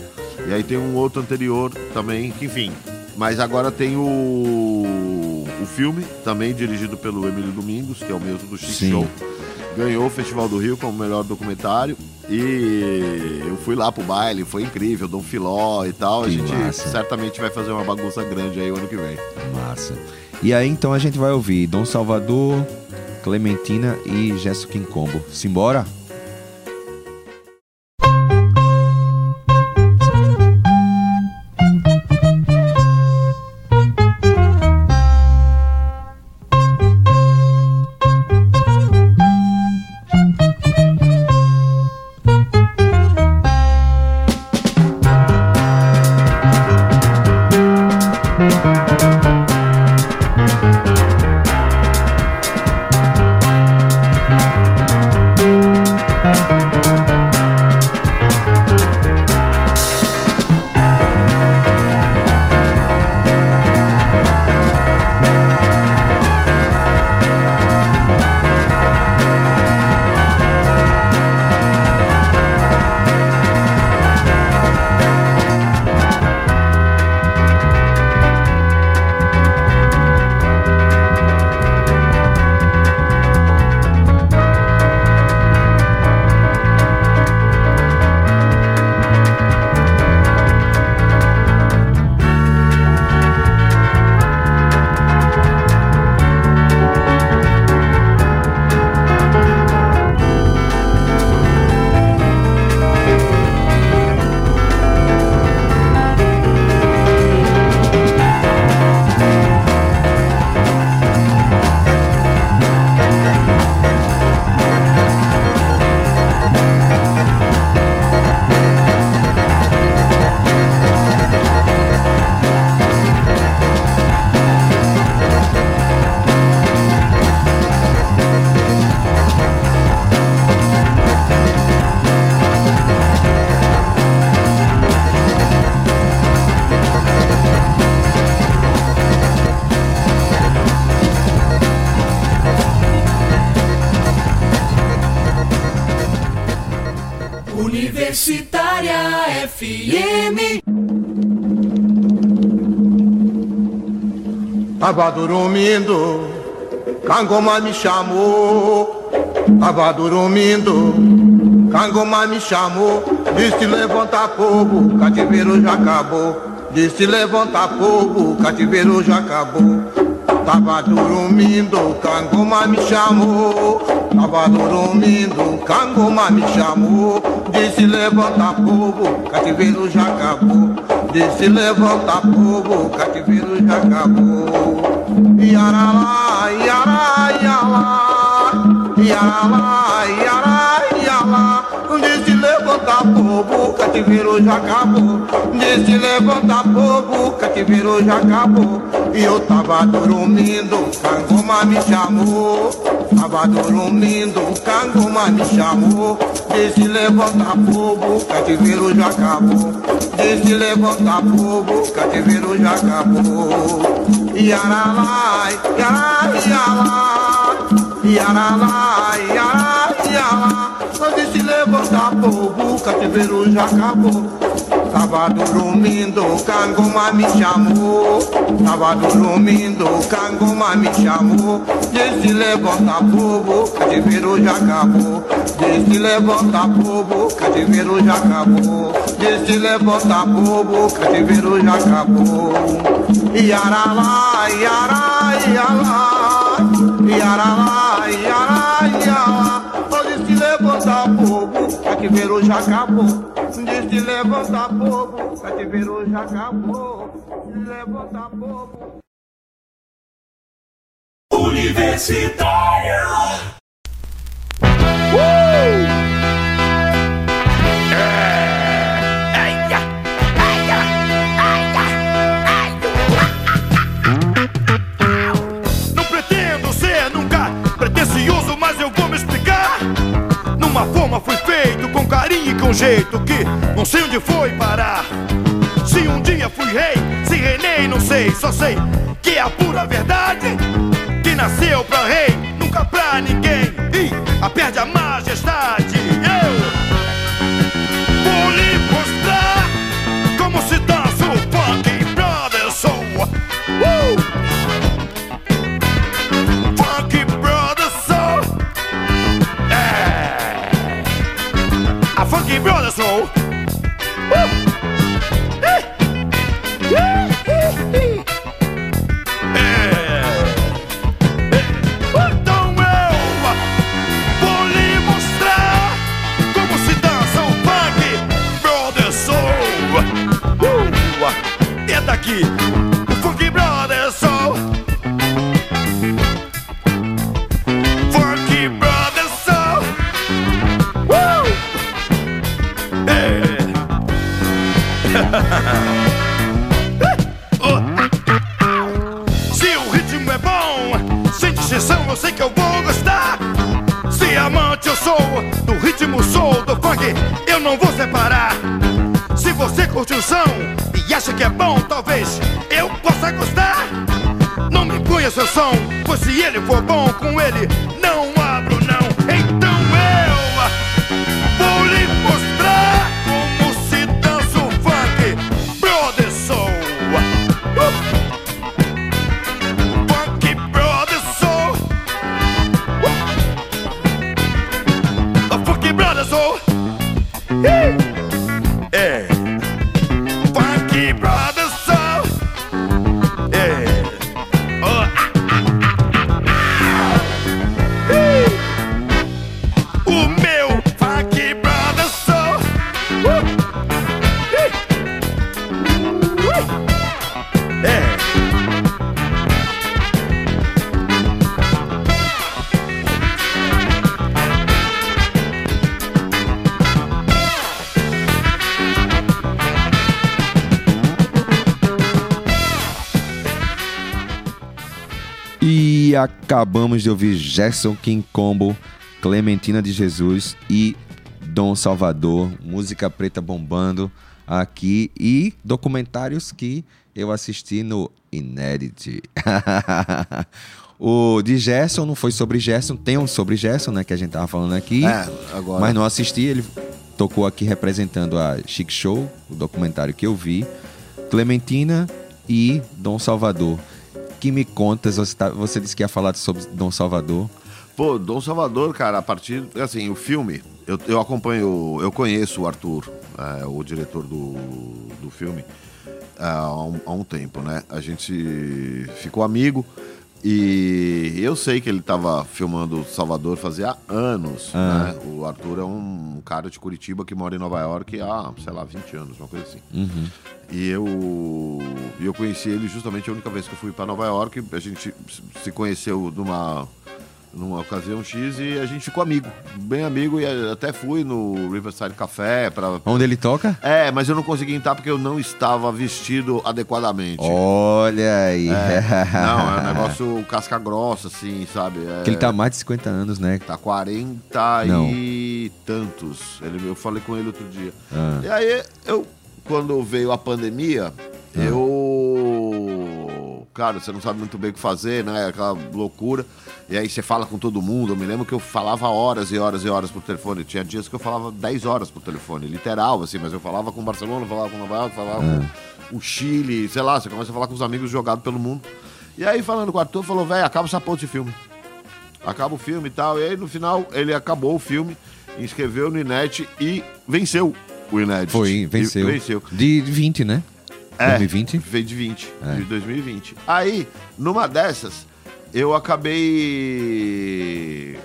E aí tem um outro anterior também, que enfim. Mas agora tem o, o filme, também dirigido pelo Emílio Domingos, que é o mesmo do Chic Sim. Show. Ganhou o Festival do Rio como melhor documentário. E eu fui lá pro baile, foi incrível, Dom Filó e tal. a Que gente massa. certamente vai fazer uma bagunça grande aí o ano que vem. Massa. E aí, então, a gente vai ouvir Dom Salvador, Clementina e Gesso Combo. Simbora? Dormindo, Cangoma me chamou. Tava dormindo, Cangoma me chamou. Disse levanta povo, cativeiro já acabou. Disse levanta povo, cativeiro já acabou. Tava dormindo, Cangoma me chamou. Tava dormindo, Cangoma me chamou. Disse levanta povo, cativeiro já acabou. Disse levanta povo, cativeiro já acabou. Povo, cativeiro já acabou. Disse levanta povo, cativeiro já acabou. E eu tava dormindo, Cangoma me chamou. Tava dormindo, Cangoma me chamou. Disse levanta povo, cativeiro já acabou. Disse levanta povo, cativeiro já acabou. Yaralá, yará, yará. Yaralá, yará, yará. Eu disse levanta povo, cativeiro já acabou. Tava dormindo, Cangoma me chamou. Tava dormindo, Cangoma me chamou. Disse levanta povo, cativeiro já acabou. Disse levanta povo, cativeiro já acabou. Disse levanta povo, cativeiro já acabou. Yaralá, yará, yará. Yaralá, cativeiro já acabou. Diz de levanta povo, cativeiro é já acabou. Diz levanta povo. Universitária. Uh! Não pretendo ser nunca pretencioso, mas eu vou me explicar. Numa forma fui um jeito que não sei onde foi parar. Se um dia fui rei, se reinei, não sei, só sei que é a pura verdade. Que nasceu pra rei, nunca pra ninguém. E a perde a majestade. Eu vou lhe mostrar como se dança Funky Brothers. Uh! Então eu vou lhe mostrar como se dança o funk Brother Soul. Uh, Tenta aqui, (laughs) Se o ritmo é bom, sem distinção eu sei que eu vou gostar. Se amante eu sou do ritmo, sou do funk, eu não vou separar. Se você curte o som e acha que é bom, talvez eu possa gostar. Não me punha seu som, pois se ele for bom com ele, acabamos de ouvir Gerson King Combo, Clementina de Jesus e Dom Salvador, música preta bombando aqui e documentários que eu assisti no Inédit. (laughs) o de Gerson não foi sobre Gerson, tem um sobre Gerson, né, que a gente tava falando aqui. É, agora- Mas não assisti, ele tocou aqui representando a Chic Show, o documentário que eu vi. Clementina e Dom Salvador. Que me contas, você, tá- você disse que ia falar sobre Dom Salvador. Pô, Dom Salvador, cara, a partir. Assim, o filme, eu, eu acompanho, eu conheço o Arthur, é, o diretor do, do filme, é, há, um, há um tempo, né? A gente ficou amigo e eu sei que ele tava filmando Salvador fazia anos, Ah. né? O Arthur é um cara de Curitiba que mora em Nova York há, sei lá, 20 anos, uma coisa assim. Uhum. E eu, eu conheci ele justamente a única vez que eu fui para Nova York. A gente se conheceu numa ocasião X e a gente ficou amigo, bem amigo. E até fui no Riverside Café para. Onde ele toca? É, mas eu não consegui entrar porque eu não estava vestido adequadamente. Olha aí. É, (laughs) não, é um negócio casca grossa, assim, sabe? É, Que ele tá mais de 50 anos, né? Tá 40 Não. e tantos. Ele, eu falei com ele outro dia. Ah. E aí, eu, quando veio a pandemia, Ah. eu. Cara, você não sabe muito bem o que fazer, né? Aquela loucura. E aí você fala com todo mundo. Eu me lembro que eu falava horas e horas e horas por telefone. Tinha dias que eu falava 10 horas por telefone, literal, assim, mas eu falava com Barcelona, falava com Nova York, falava com o Chile, sei lá, você começa a falar com os amigos jogados pelo mundo. E aí, falando com o Arthur, falou, velho, acaba essa ponte de filme acaba o filme e tal. E aí no final ele acabou o filme, inscreveu no Inet e venceu o Inet. Foi, venceu. E venceu. De 20, né? É, 2020? Veio de 20, É. de 2020. Aí, numa dessas, eu acabei.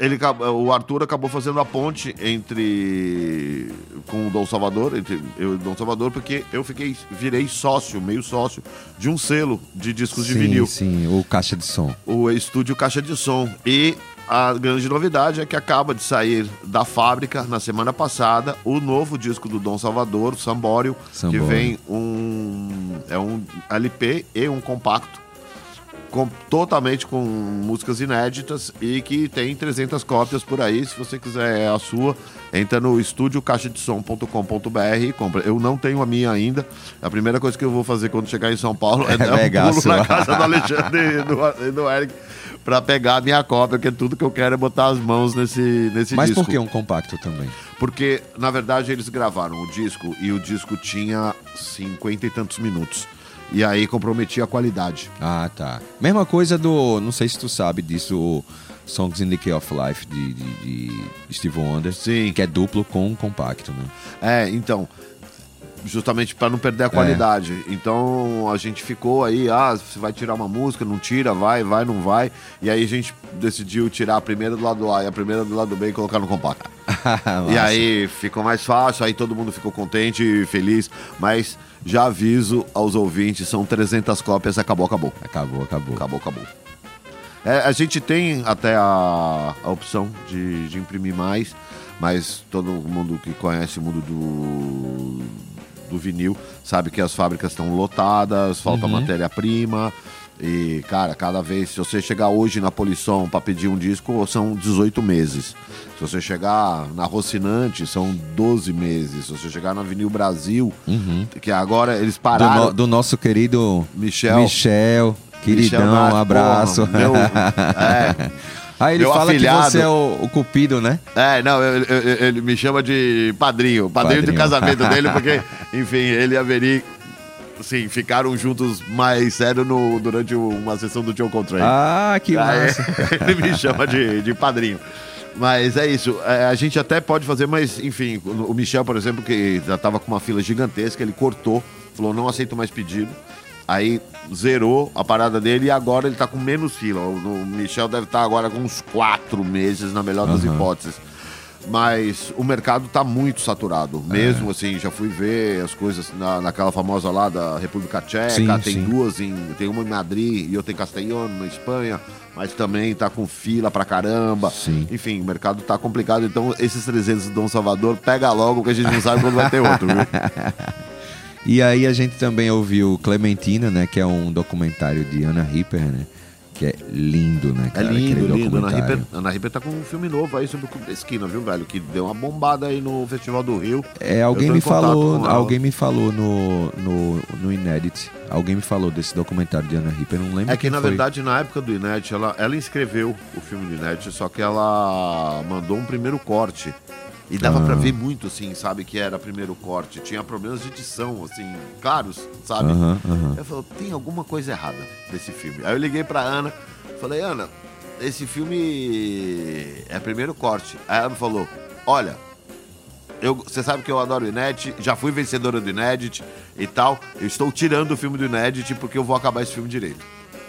Ele, o Arthur acabou fazendo a ponte entre. com o Dom Salvador, entre eu e o Dom Salvador, porque eu fiquei, virei sócio, meio sócio, de um selo de discos de sim, vinil sim, o caixa de som. o estúdio Caixa de Som. E a grande novidade é que acaba de sair da fábrica na semana passada o novo disco do Dom Salvador, o Sambório, que Sambório. vem um é um LP e um compacto com- totalmente com músicas inéditas e que tem 300 cópias por aí. Se você quiser a sua, entra no estudiocaixadesom.com.br e compra. Eu não tenho a minha ainda. A primeira coisa que eu vou fazer quando chegar em São Paulo (laughs) é, É dar um pulo na casa do Alexandre e do, e do Eric pra pegar a minha cópia, porque tudo que eu quero é botar as mãos nesse, nesse Mas disco. por que um compacto também? Porque, na verdade, eles gravaram o disco e o disco tinha cinquenta e tantos minutos. E aí comprometia a qualidade. Ah, tá. Mesma coisa do. Não sei se tu sabe disso, o Songs in the Key of Life de, de, de Steve Wonder. Sim. Que é duplo com um compacto, né? É, então. Justamente para não perder a qualidade. Então a gente ficou aí, ah, você vai tirar uma música, não tira, vai, vai, não vai. E aí a gente decidiu tirar a primeira do lado A e a primeira do lado B e colocar no compacto. (laughs) e aí ficou mais fácil, aí todo mundo ficou contente e feliz. Mas já aviso aos ouvintes, são 300 cópias, acabou, acabou. Acabou, acabou. Acabou, acabou. É, a gente tem até a, a opção de, de imprimir mais, mas todo mundo que conhece o mundo do, do vinil sabe que as fábricas estão lotadas, falta Uhum. matéria-prima. E, cara, cada vez, se você chegar hoje na Polisson para pedir um disco, são 18 meses. Se você chegar na Rocinante, são 12 meses. Se você chegar na Vinil Brasil, que agora eles Do, pararam. no- do nosso querido Michel. Michel, queridão, um abraço. porra, meu- (laughs) é. Aí ele Meu fala afilhado. que você é o, o cupido, né? É, não, eu- ele me chama de padrinho, padrinho, Padrinho. do casamento (laughs) dele, porque, enfim, ele e a Veri, assim, ficaram juntos mais sério no, durante uma sessão do John Coltrane. Ah, que Aí, massa. (laughs) ele me chama de, de padrinho. Mas é isso, é, a gente até pode fazer, mas enfim, o o Michel, por exemplo, que já tava com uma fila gigantesca, ele cortou, falou, não aceito mais pedido. Aí zerou a parada dele e agora ele tá com menos fila. O, Michel deve estar agora com uns quatro meses, na melhor das hipóteses. Mas o mercado tá muito saturado. É. Mesmo assim, já fui ver as coisas na, naquela famosa lá da República Tcheca. Sim, tem sim. duas em. Tem uma em Madrid e outra em Castellón, na Espanha. Mas também tá com fila pra caramba. Sim. Enfim, o mercado tá complicado. Então, esses 300 do Dom Salvador, pega logo, que a gente não sabe quando vai ter outro, viu? (laughs) E aí a gente também ouviu Clementina, né? Que é um documentário de Ana Ripper, né? Que é lindo, né, É cara? lindo, Aquele lindo. Ana. Ripper, Ana Ripper tá com um filme novo aí sobre o Clube da Esquina, viu, velho? Que deu uma bombada aí no Festival do Rio. É, alguém me falou, alguém me falou no, no, no Inédit, alguém me falou desse documentário de Ana Ripper, não lembro É que, na foi. verdade, na época do Inet, ela, ela inscreveu o filme do Inet, só que ela mandou um primeiro corte. E dava Ah. pra ver muito, assim, sabe, que era primeiro corte. Tinha problemas de edição, assim, claros, sabe? Aham, aham. Eu falei, tem alguma coisa errada nesse filme. Aí eu liguei pra Ana, falei, Ana, esse filme é primeiro corte. Aí ela me falou, olha, você sabe que eu adoro o Inédit, já fui vencedora do Inédit e tal. Eu estou tirando o filme do Inédit porque eu vou acabar esse filme direito.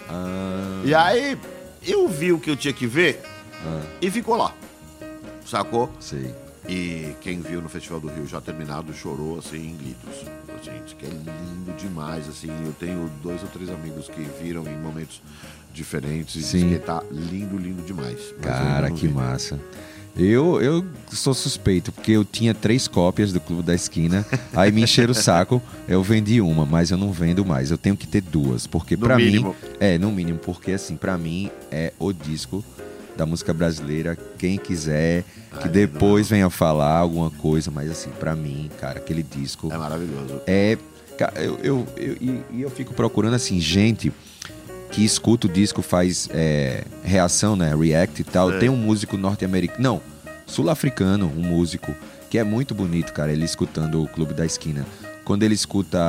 Ah, E aí, eu vi o que eu tinha que ver ah, e ficou lá. Sacou? sei. E quem viu no Festival do Rio já terminado chorou assim em gritos. Gente, que é lindo demais, assim. Eu tenho dois ou três amigos que viram em momentos diferentes e Sim. que tá lindo, lindo demais. Cara, que vi. massa. Eu, eu sou suspeito, porque eu tinha três cópias do Clube da Esquina, aí me encheram o saco, eu vendi uma, mas eu não vendo mais. Eu tenho que ter duas, porque mínimo. mim. É, no mínimo, porque assim, pra mim é o disco da música brasileira. Quem quiser, que Ai, depois venha falar alguma coisa, mas assim, pra mim, cara, aquele disco É maravilhoso. é. Eu, eu, eu- e, e eu fico procurando assim, gente que escuta o disco, faz é, reação, né? React e tal. Sei. Tem um músico norte-americano. Não, sul-africano, um músico, que é muito bonito, cara, ele escutando o Clube da Esquina. Quando ele escuta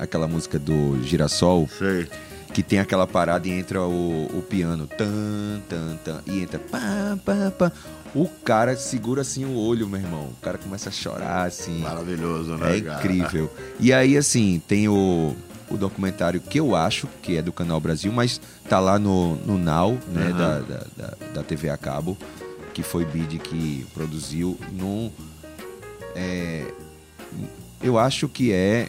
aquela música do Girassol, Sei. Que tem aquela parada e entra o, o piano, tan, tan, tan, e entra pá, pá, pá. O cara segura assim o olho, meu irmão. O cara começa a chorar assim. Maravilhoso, né? É cara? incrível. E aí, assim, tem o, o documentário que eu acho que é do Canal Brasil, mas tá lá no, no Now, né, Aham. da, da, da, da TV a cabo, que foi Bid que produziu num. é, eu acho que é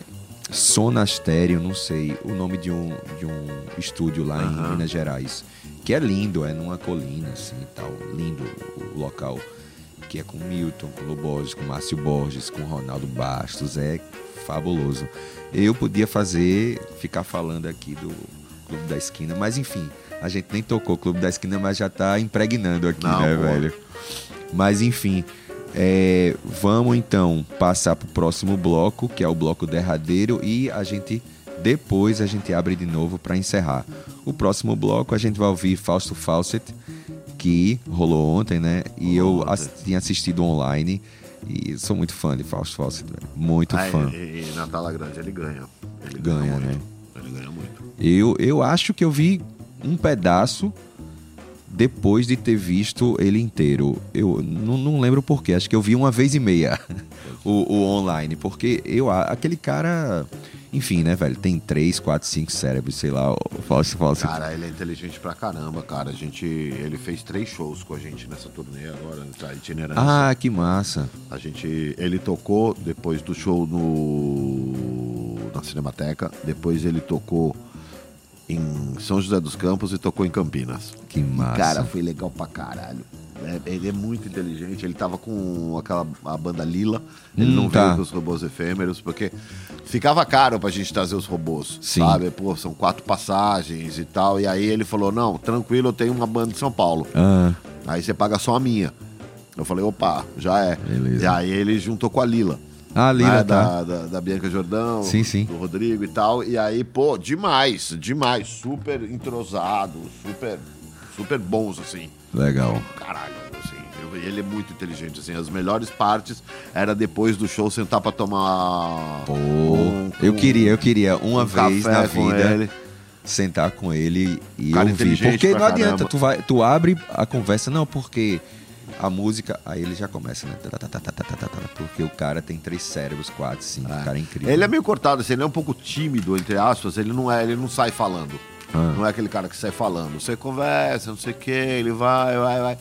Sonastério, não sei, o nome de um, de um estúdio lá em Aham. Minas Gerais. Que é lindo, é numa colina, assim e tal. Lindo o local. Que é com Milton, com Loborges, com Márcio Borges, com Ronaldo Bastos. É fabuloso. Eu podia fazer, ficar falando aqui do Clube da Esquina, mas enfim, a gente nem tocou Clube da Esquina, mas já tá impregnando aqui, Não, né, velho? Mas enfim, é, vamos então passar pro próximo bloco, que é o bloco derradeiro, e a gente depois a gente abre de novo para encerrar. O próximo bloco a gente vai ouvir Fausto Fawcett, que rolou ontem, né? E eu ass- tinha assistido online e sou muito fã de Fausto Fawcett, velho. Muito Ah, fã. E, e Natal Grande ele ganha. Ele Ganha, muito. né? Ele ganha muito. Eu, eu acho que eu vi um pedaço depois de ter visto ele inteiro. Eu não, não lembro porquê, acho que eu vi uma vez e meia (laughs) o, o online, porque eu aquele cara, enfim, né, velho, tem três, quatro, cinco cérebros, sei lá, falso, falso. Cara, ele é inteligente pra caramba, cara. A gente, ele fez três shows com a gente nessa turnê agora, nessa itinerância. Ah, que massa. A gente, ele tocou depois do show no na Cinemateca, depois ele tocou em São José dos Campos e tocou em Campinas. Que massa. Cara, foi legal pra caralho. É, ele é muito inteligente. Ele tava com aquela a banda Lila. Ele Hum, não tá. veio com os robôs efêmeros, porque ficava caro pra gente trazer os robôs. Sim. Sabe? Pô, são quatro passagens e tal. E aí ele falou: não, tranquilo, eu tenho uma banda em São Paulo. Ah, Aí você paga só a minha. Eu falei, opa, já é. Beleza. E aí ele juntou com a Lila. Ah, a Lila, né, tá. da, da, da Bianca Jordão, Sim, sim. do Rodrigo e tal. E aí, pô, demais, demais. Super entrosado, super, super bons, assim. legal. Caralho, assim. eu- ele é muito inteligente, assim. As melhores partes era depois do show sentar pra tomar. Pô, um- eu um- queria, eu queria uma um vez na vida sentar com ele e Cara ouvir. Porque não adianta, caramba. tu, vai, tu abre a conversa, não, porque a música, aí ele já começa, né? Porque o cara tem três cérebros, quatro, cinco, o cara é incrível. Ele é meio cortado, assim, ele é um pouco tímido, entre aspas, ele não é, ele não sai falando. Ah. Não é aquele cara que sai falando. Você conversa, não sei o que, ele vai, vai, vai.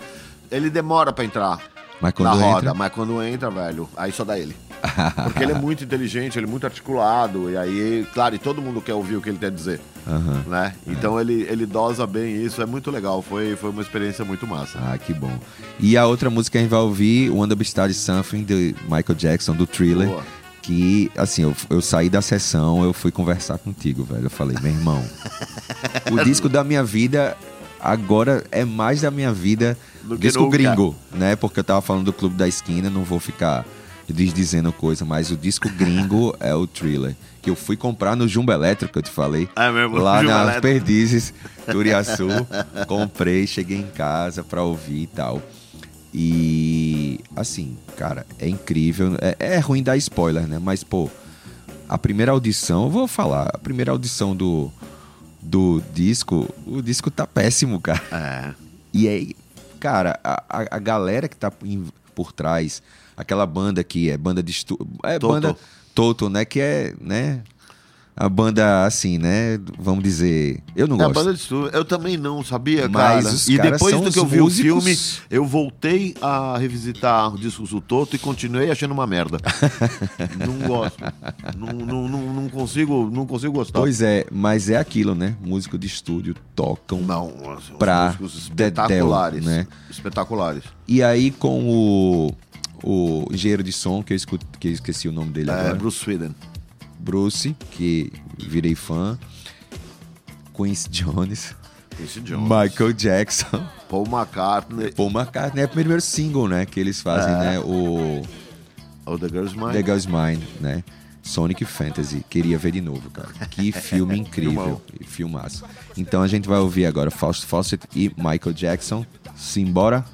Ele demora pra entrar Mas na roda, entra- mas quando entra, velho, aí só dá ele. (laughs) Porque ele é muito inteligente, ele é muito articulado, e aí, claro, e todo mundo quer ouvir o que ele tem a dizer. Aham. Né? Então ele, ele dosa bem isso, é muito legal, foi, foi uma experiência muito massa. Ah, que bom. E a outra música que a gente vai ouvir, Wonder Started Something, de Michael Jackson, do Thriller. Boa. Que, assim, eu, eu saí da sessão, eu fui conversar contigo, velho. Eu falei, meu irmão, o (laughs) disco da minha vida agora é mais da minha vida Do disco nunca. gringo, né? Porque eu tava falando do Clube da Esquina, não vou ficar desdizendo coisa, mas o disco gringo (laughs) é o Thriller. Que eu fui comprar no Jumbo Elétrico, eu te falei. É mesmo, Lá Jumbo nas Elétrico. Perdizes, Turiaçu. (laughs) comprei, cheguei em casa pra ouvir e tal. E assim, cara, é incrível. É, é ruim dar spoiler, né? Mas, pô, a primeira audição, eu vou falar, a primeira audição do, do disco, o disco tá péssimo, cara. É. E aí, cara, a, a, galera que tá por trás, aquela banda que é banda de estu... É banda Toto, né? Que é, né? A banda, assim, né? Vamos dizer. Eu não É a gosto. banda de estúdio. Eu também não sabia, Mas cara. E depois do que eu vi músicos- o filme, eu voltei a revisitar discos do Toto e continuei achando uma merda. (laughs) não gosto. Não, não, não, não consigo, não consigo gostar. Pois é, mas é aquilo, né? Músico de estúdio tocam. Não, Pra Dedéu, espetaculares. né? Espetaculares. E aí com o, o engenheiro de som, que eu, escuto, que eu esqueci o nome dele É, agora. Bruce Sweden. Bruce, que virei fã. Quincy Jones. Quincy Jones. Michael Jackson. Paul McCartney. Paul McCartney é o primeiro single, né? Que eles fazem, É. né? O Oh, The Girl's Mine. The Girl's Mind, né? Sonic Fantasy. Queria ver de novo, cara. Que (laughs) filme incrível. E Filmaço. Então a gente vai ouvir agora Fausto Fawcett e Michael Jackson. Simbora.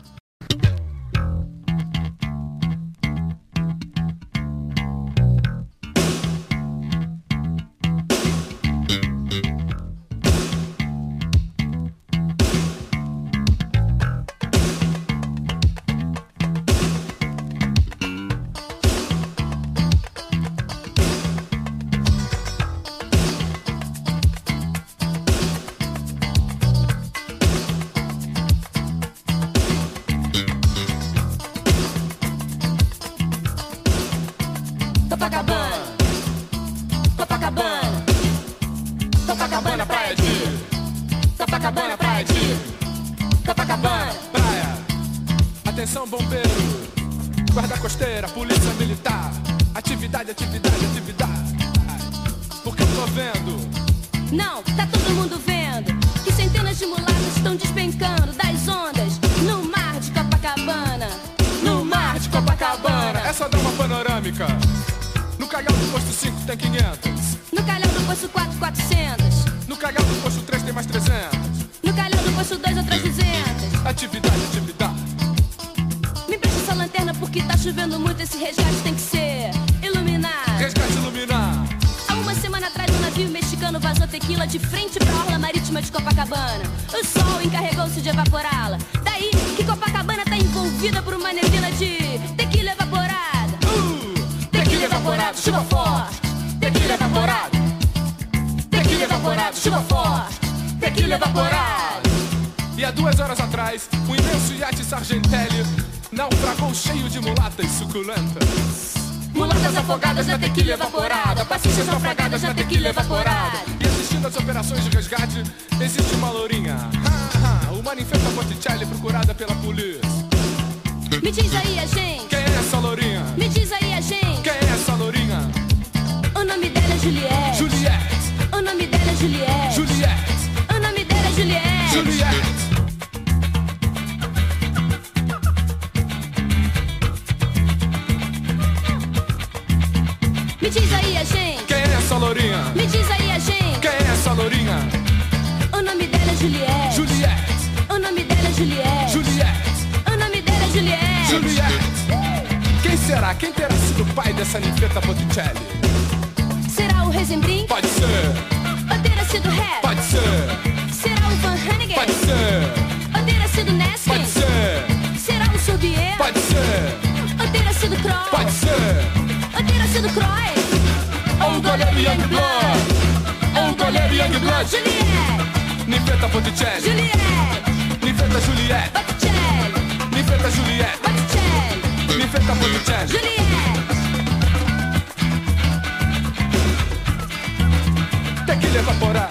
que evaporar.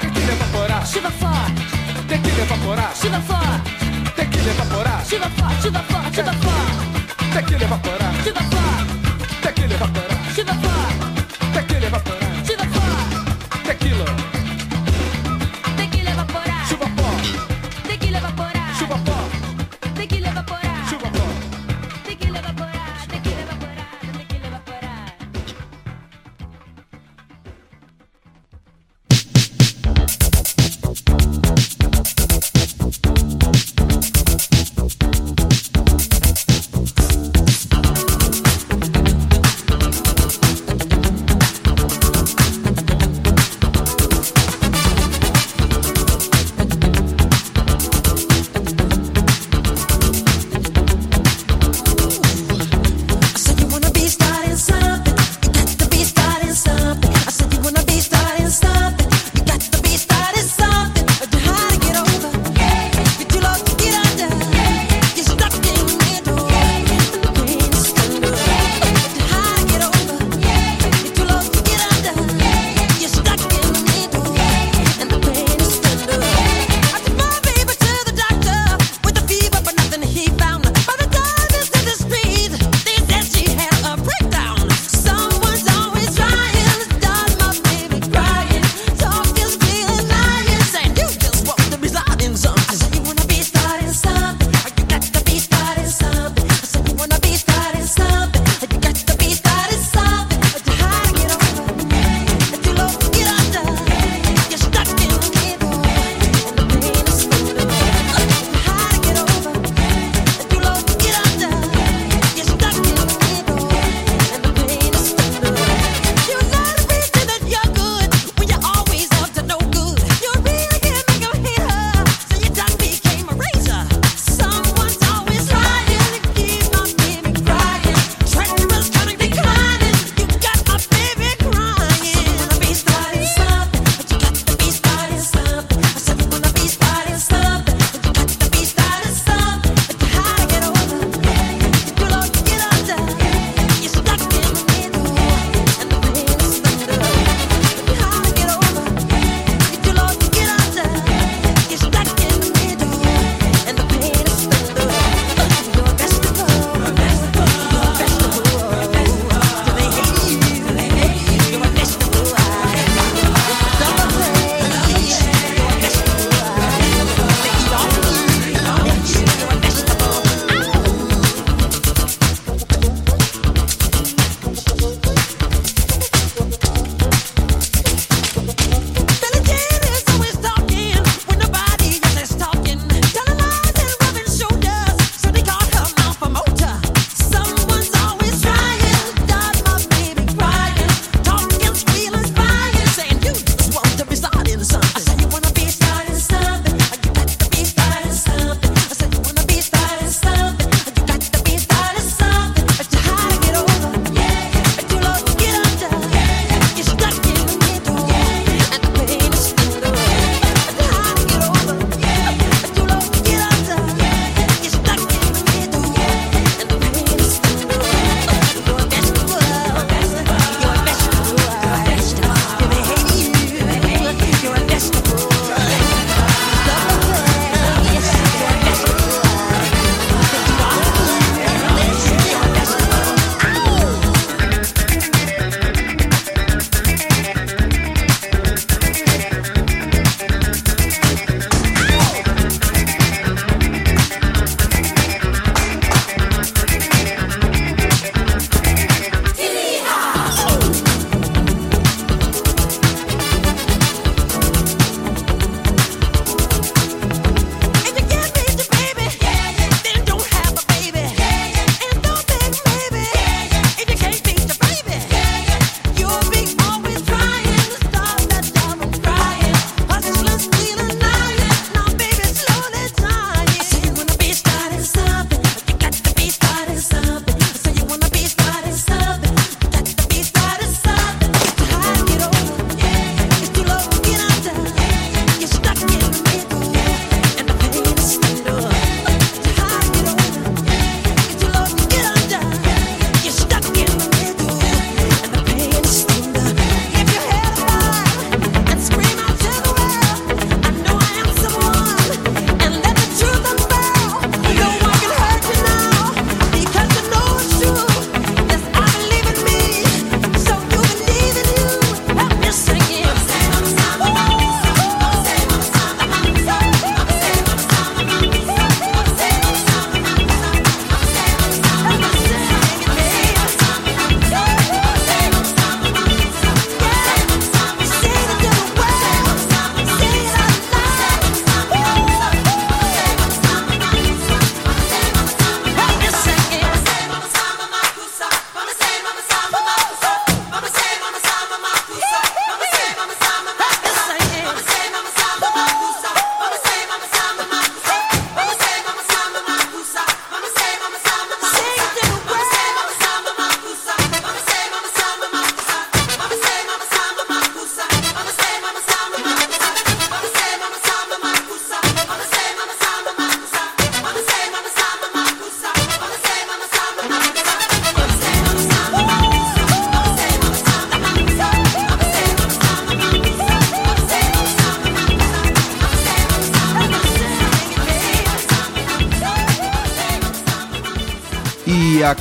Tem que evaporar. Chuva forte. Tem que evaporar. Chuva forte. Tem que evaporar. Chuva forte, chuva forte, chuva forte. Tem que evaporar. Chuva forte. Tem que evaporar. Chuva forte. Tem que evaporar. Chuva forte.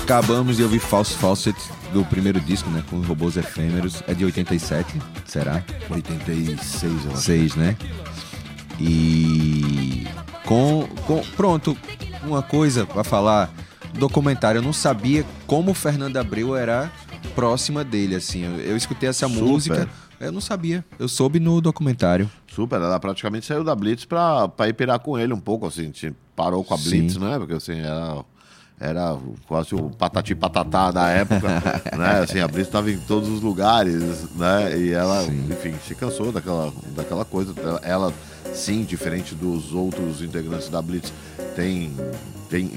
Acabamos de ouvir False Fawcett do primeiro disco, né? Com os robôs efêmeros. É de 87, será? 86, eu acho. 6, né? E com, com pronto, uma coisa pra falar, documentário, eu não sabia como Fernanda Abreu era próxima dele assim. Eu, eu escutei essa Super. música, eu não sabia. Eu soube no documentário. Super, ela praticamente saiu da Blitz pra, pra ir pirar com ele um pouco, assim, parou com a Blitz, Sim. né? Porque assim, era, era quase o patati patatá da época, (laughs) né? Assim, a Blitz estava em todos os lugares, né? E ela, enfim, se cansou daquela, daquela coisa. Ela- sim, diferente dos outros integrantes da Blitz, tem, tem,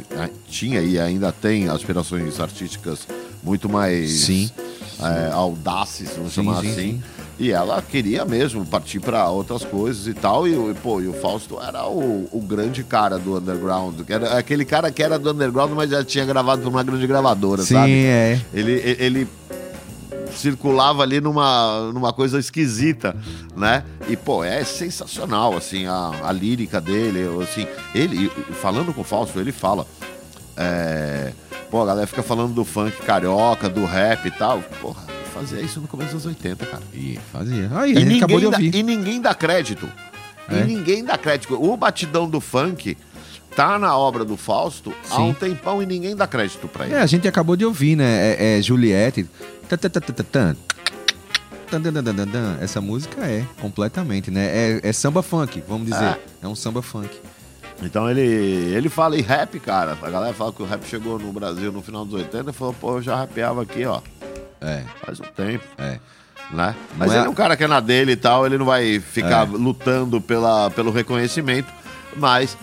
tinha e ainda tem aspirações artísticas muito mais Sim. é, audaces, vamos Sim, chamar sim, assim. Sim. E ela queria mesmo partir para outras coisas e tal. E, o- pô, e o Fausto era o, o grande cara do underground. Era aquele cara que era do underground, mas já tinha gravado por uma grande gravadora, Sim, sabe? é. Ele, e- ele circulava ali numa, numa coisa esquisita, né? E, pô, é sensacional, assim, a, a lírica dele, assim. Ele, falando com o Fausto, ele fala... É, pô, a galera fica falando do funk carioca, do rap e tal. Porra, fazia isso no começo dos 80, cara. E fazia. Aí, E a gente acabou de ninguém, dá, ouvir. e ninguém dá crédito. É? E ninguém dá crédito. O batidão do funk tá na obra do Fausto há Sim. um tempão e ninguém dá crédito pra ele. É, a gente acabou de ouvir, né? É, é Juliette. Essa música é, completamente, né? É, é samba funk, vamos dizer. É. É, um samba funk. Então ele, ele fala em rap, cara. A galera fala que o rap chegou no Brasil no final dos 80 e falou, pô, eu já rapeava aqui, ó. É. Faz um tempo. É. Né? Mas Não é- ele é um cara que é na dele e tal, ele não vai ficar É. lutando pela, pelo reconhecimento, mas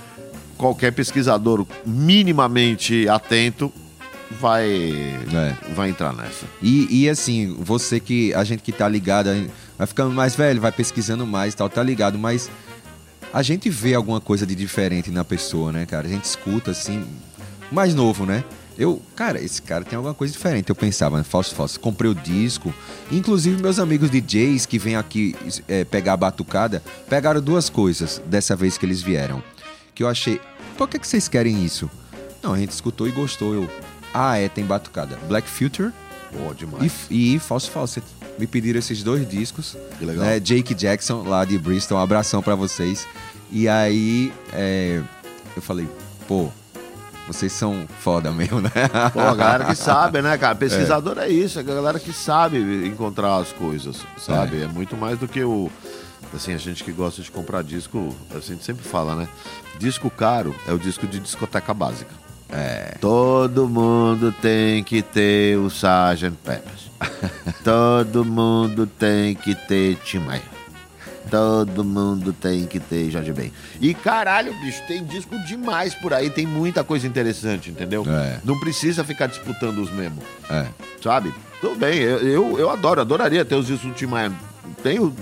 qualquer pesquisador minimamente atento vai, É. vai entrar nessa. E, e assim, você que. A gente que tá ligado, vai ficando mais velho, vai pesquisando mais e tal, tá ligado, mas a gente vê alguma coisa de diferente na pessoa, né, cara? A gente escuta assim, mais novo, né? Eu, cara, esse cara tem alguma coisa diferente. Eu pensava, né? falso, falso. Comprei o disco. Inclusive, meus amigos DJs que vêm aqui é, pegar a batucada, pegaram duas coisas dessa vez que eles vieram. Que eu achei, por que, que vocês querem isso? Não, a gente escutou e gostou. Eu, ah, é, tem batucada. Black Future demais. e, e False Fawcett. Me pediram esses dois discos. Que legal. Né? Jake Jackson, lá de Bristol. Um abração pra vocês. E aí, é, eu falei, pô, vocês são foda mesmo, né? Pô, a galera que sabe, né, cara? (laughs) Pesquisador é, isso, é a galera que sabe encontrar as coisas, sabe? É. muito mais do que o. Assim, a gente que gosta de comprar disco, a gente sempre fala, né? Disco caro é o disco de discoteca básica. É. Todo mundo tem que ter o Sgt. Peppers. (laughs) Todo mundo tem que ter Tim Maia. Todo mundo tem que ter Jorge Ben. E caralho, bicho, tem disco demais por aí, tem muita coisa interessante, entendeu? É. Não precisa ficar disputando os mesmos, É. sabe? Tudo bem, eu, eu, eu adoro, adoraria ter os discos do Tim Maia. Tenho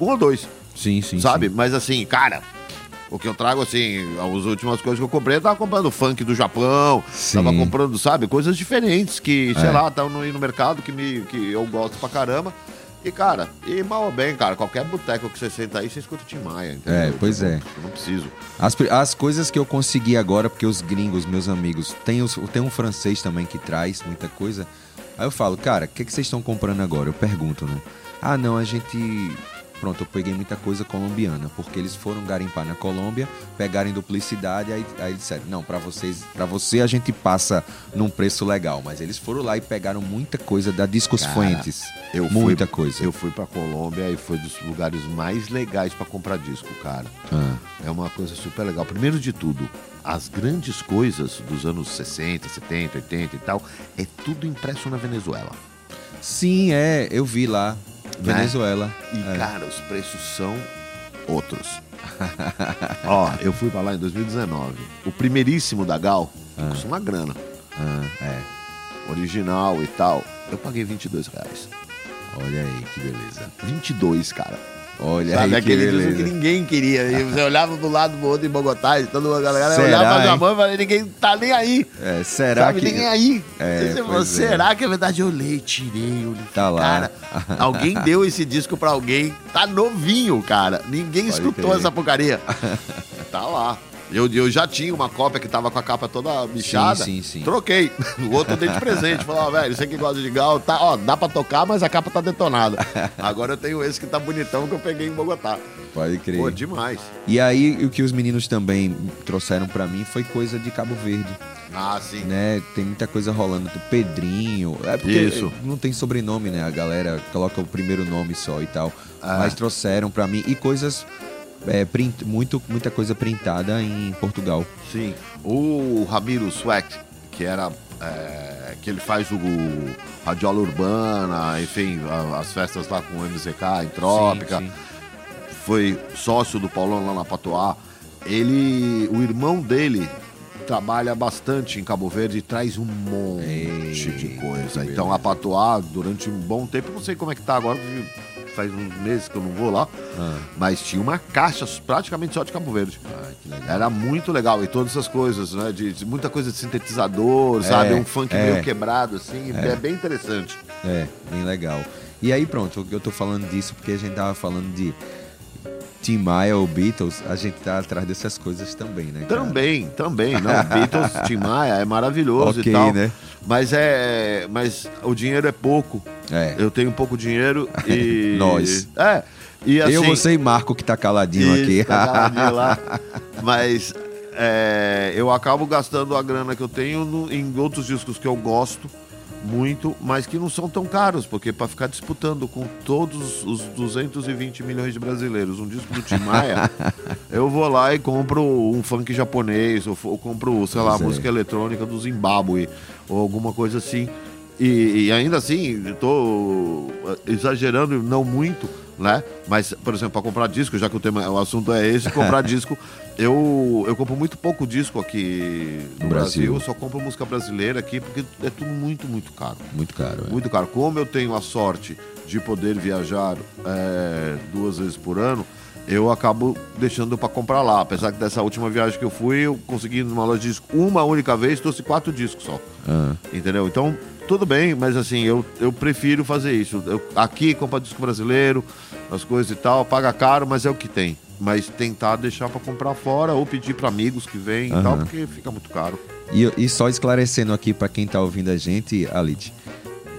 um ou dois, Sim, sim. sabe? sim. Mas assim, cara, o que eu trago, assim, as últimas coisas que eu comprei, eu tava comprando funk do Japão, Sim. tava comprando, sabe, coisas diferentes que, sei É. lá, estão no mercado que, me, que eu gosto pra caramba. E, cara, e mal ou bem, cara, qualquer boteco que você senta aí, você escuta Tim Maia, entendeu? É, pois é. Eu não preciso. As, as coisas que eu consegui agora, porque os gringos, meus amigos, tem, os, tem um francês também que traz muita coisa. Aí eu falo, cara, o que, que vocês estão comprando agora? Eu pergunto, né? Ah, não, a gente. Pronto, eu peguei muita coisa colombiana, porque eles foram garimpar na Colômbia, pegaram duplicidade, aí, aí disseram, não, pra vocês, para você a gente passa num preço legal, mas eles foram lá e pegaram muita coisa da Discos Cara, Fuentes. Eu muita fui, coisa. Eu fui pra Colômbia e foi dos lugares mais legais pra comprar disco, cara. Ah, É uma coisa super legal. Primeiro de tudo, as grandes coisas dos anos 60, 70, 80 e tal, é tudo impresso na Venezuela. sim, é, eu vi lá. Né? Venezuela. E, é. cara, os preços são outros. (laughs) Ó, eu fui pra lá em 2019. O primeiríssimo da Gal custa uma grana. Ah, é. Original e tal. Eu paguei 22 reais. Olha aí, que beleza. 22, cara. Olha Sabe aí, que aquele disco que ninguém queria. E você olhava do lado do outro em Bogotá, e todo mundo, a galera Será, olhava pra mão e falava, ninguém tá nem aí. É, será sabe, que... ninguém aí. É, Aí você falou, pois é. será que é verdade? Eu olhei, tirei, olhei. Tá lá. Cara, (laughs) alguém deu esse disco pra alguém. Tá novinho, cara. Ninguém Pode escutou crer. essa porcaria. (laughs) tá lá. Eu, eu já tinha uma cópia que tava com a capa toda bichada. Sim, sim, sim. Troquei. (laughs) O outro eu dei de presente. Falei, ó, velho, você que gosta de gal, tá, ó, dá pra tocar, mas a capa tá detonada. (laughs) Agora eu tenho esse que tá bonitão que eu peguei em Bogotá. Pode crer. Pô, demais. E aí, o que os meninos também trouxeram pra mim foi coisa de Cabo Verde. Ah, sim. Né? Tem muita coisa rolando do Pedrinho. É porque Isso. não tem sobrenome, né? A galera coloca o primeiro nome só e tal. Ah. Mas trouxeram pra mim. E coisas. É, print, muito, muita coisa printada em Portugal. Sim. O Ramiro Sweck, que era. é, que ele faz o Radiola Urbana, enfim, as festas lá com o MZK em Trópica. Sim, sim. Foi sócio do Paulão lá na Patoá. Ele. O irmão dele trabalha bastante em Cabo Verde e traz um monte de coisa. Então a Patoá, durante um bom tempo, não sei como é que tá agora, faz uns meses que eu não vou lá, Ah. mas tinha uma caixa praticamente só de Cabo Verde. Era muito legal. E todas essas coisas, né? De, de muita coisa de sintetizador, É, sabe? Um funk é. meio quebrado, assim. É. bem interessante. É, bem legal. E aí, pronto, eu tô falando disso porque a gente tava falando de Tim Maia ou Beatles, a gente tá atrás dessas coisas também, né? cara? Também, também. Não, (laughs) Beatles, Tim Maia é maravilhoso Ok, e tal. né? Mas é. Mas o dinheiro é pouco. É. Eu tenho pouco dinheiro e. (laughs) Nós. É. E assim, eu, você e Marco que tá caladinho aqui. tá caladinho lá. (laughs) Mas é, eu acabo gastando a grana que eu tenho no- em outros discos que eu gosto muito, mas que não são tão caros, porque para ficar disputando com todos os 220 milhões de brasileiros um disco do Tim Maia, (laughs) eu vou lá e compro um funk japonês, ou, ou compro, sei lá, Pois é. música eletrônica do Zimbábue, ou alguma coisa assim. E, e ainda assim, tô eh, exagerando, não muito, né? Mas, por exemplo, para comprar disco, já que o, tema, o assunto é esse, comprar (laughs) disco, eu, eu compro muito pouco disco aqui no No Brasil. Brasil. Eu só compro música brasileira aqui, porque é tudo muito, muito caro. Muito caro, é. Muito caro. Como eu tenho a sorte de poder viajar eh, duas vezes por ano, eu acabo deixando para comprar lá. Apesar que dessa última viagem que eu fui, eu consegui numa loja de disco uma única vez, trouxe quatro discos só. Ah. Entendeu? Então, tudo bem, mas assim, eu, eu prefiro fazer isso. Eu, aqui, comprar disco brasileiro, as coisas e tal, paga caro, mas é o que tem. Mas tentar deixar para comprar fora ou pedir para amigos que vêm e tal, porque fica muito caro. E, e só esclarecendo aqui pra quem tá ouvindo a gente, Alit,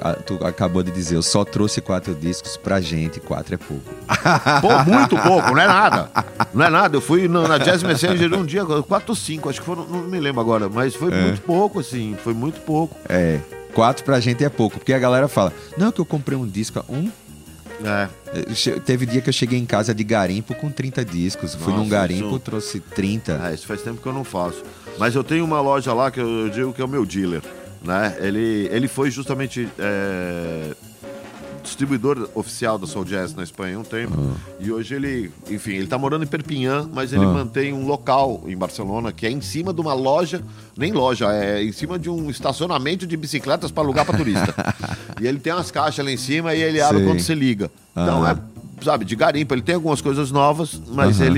a- tu acabou de dizer, eu só trouxe quatro discos pra gente, quatro é pouco. (laughs) Pô, muito pouco, não é nada. Não é nada. Eu fui no- na Jazz Messenger um dia, quatro ou cinco, acho que foram, não me lembro agora, mas foi É. muito pouco, assim, foi muito pouco. É, quatro pra gente é pouco, porque a galera fala, não, que eu comprei um disco, um... É. Teve dia que eu cheguei em casa de garimpo com 30 discos. Fui Nossa, num garimpo, isso- trouxe 30. É, isso faz tempo que eu não faço. Mas eu tenho uma loja lá que eu, eu digo que é o meu dealer. Né? Ele, ele foi justamente é, distribuidor oficial da Soul Jazz na Espanha há um tempo. E hoje ele, enfim, ele tá morando em Perpignan, mas ele Ah. mantém um local em Barcelona que é em cima de uma loja, nem loja, é em cima de um estacionamento de bicicletas para alugar para turista. (laughs) e ele tem umas caixas lá em cima e ele abre Sei. quando você liga. Então Ah. é, sabe, de garimpo. Ele tem algumas coisas novas, mas Aham.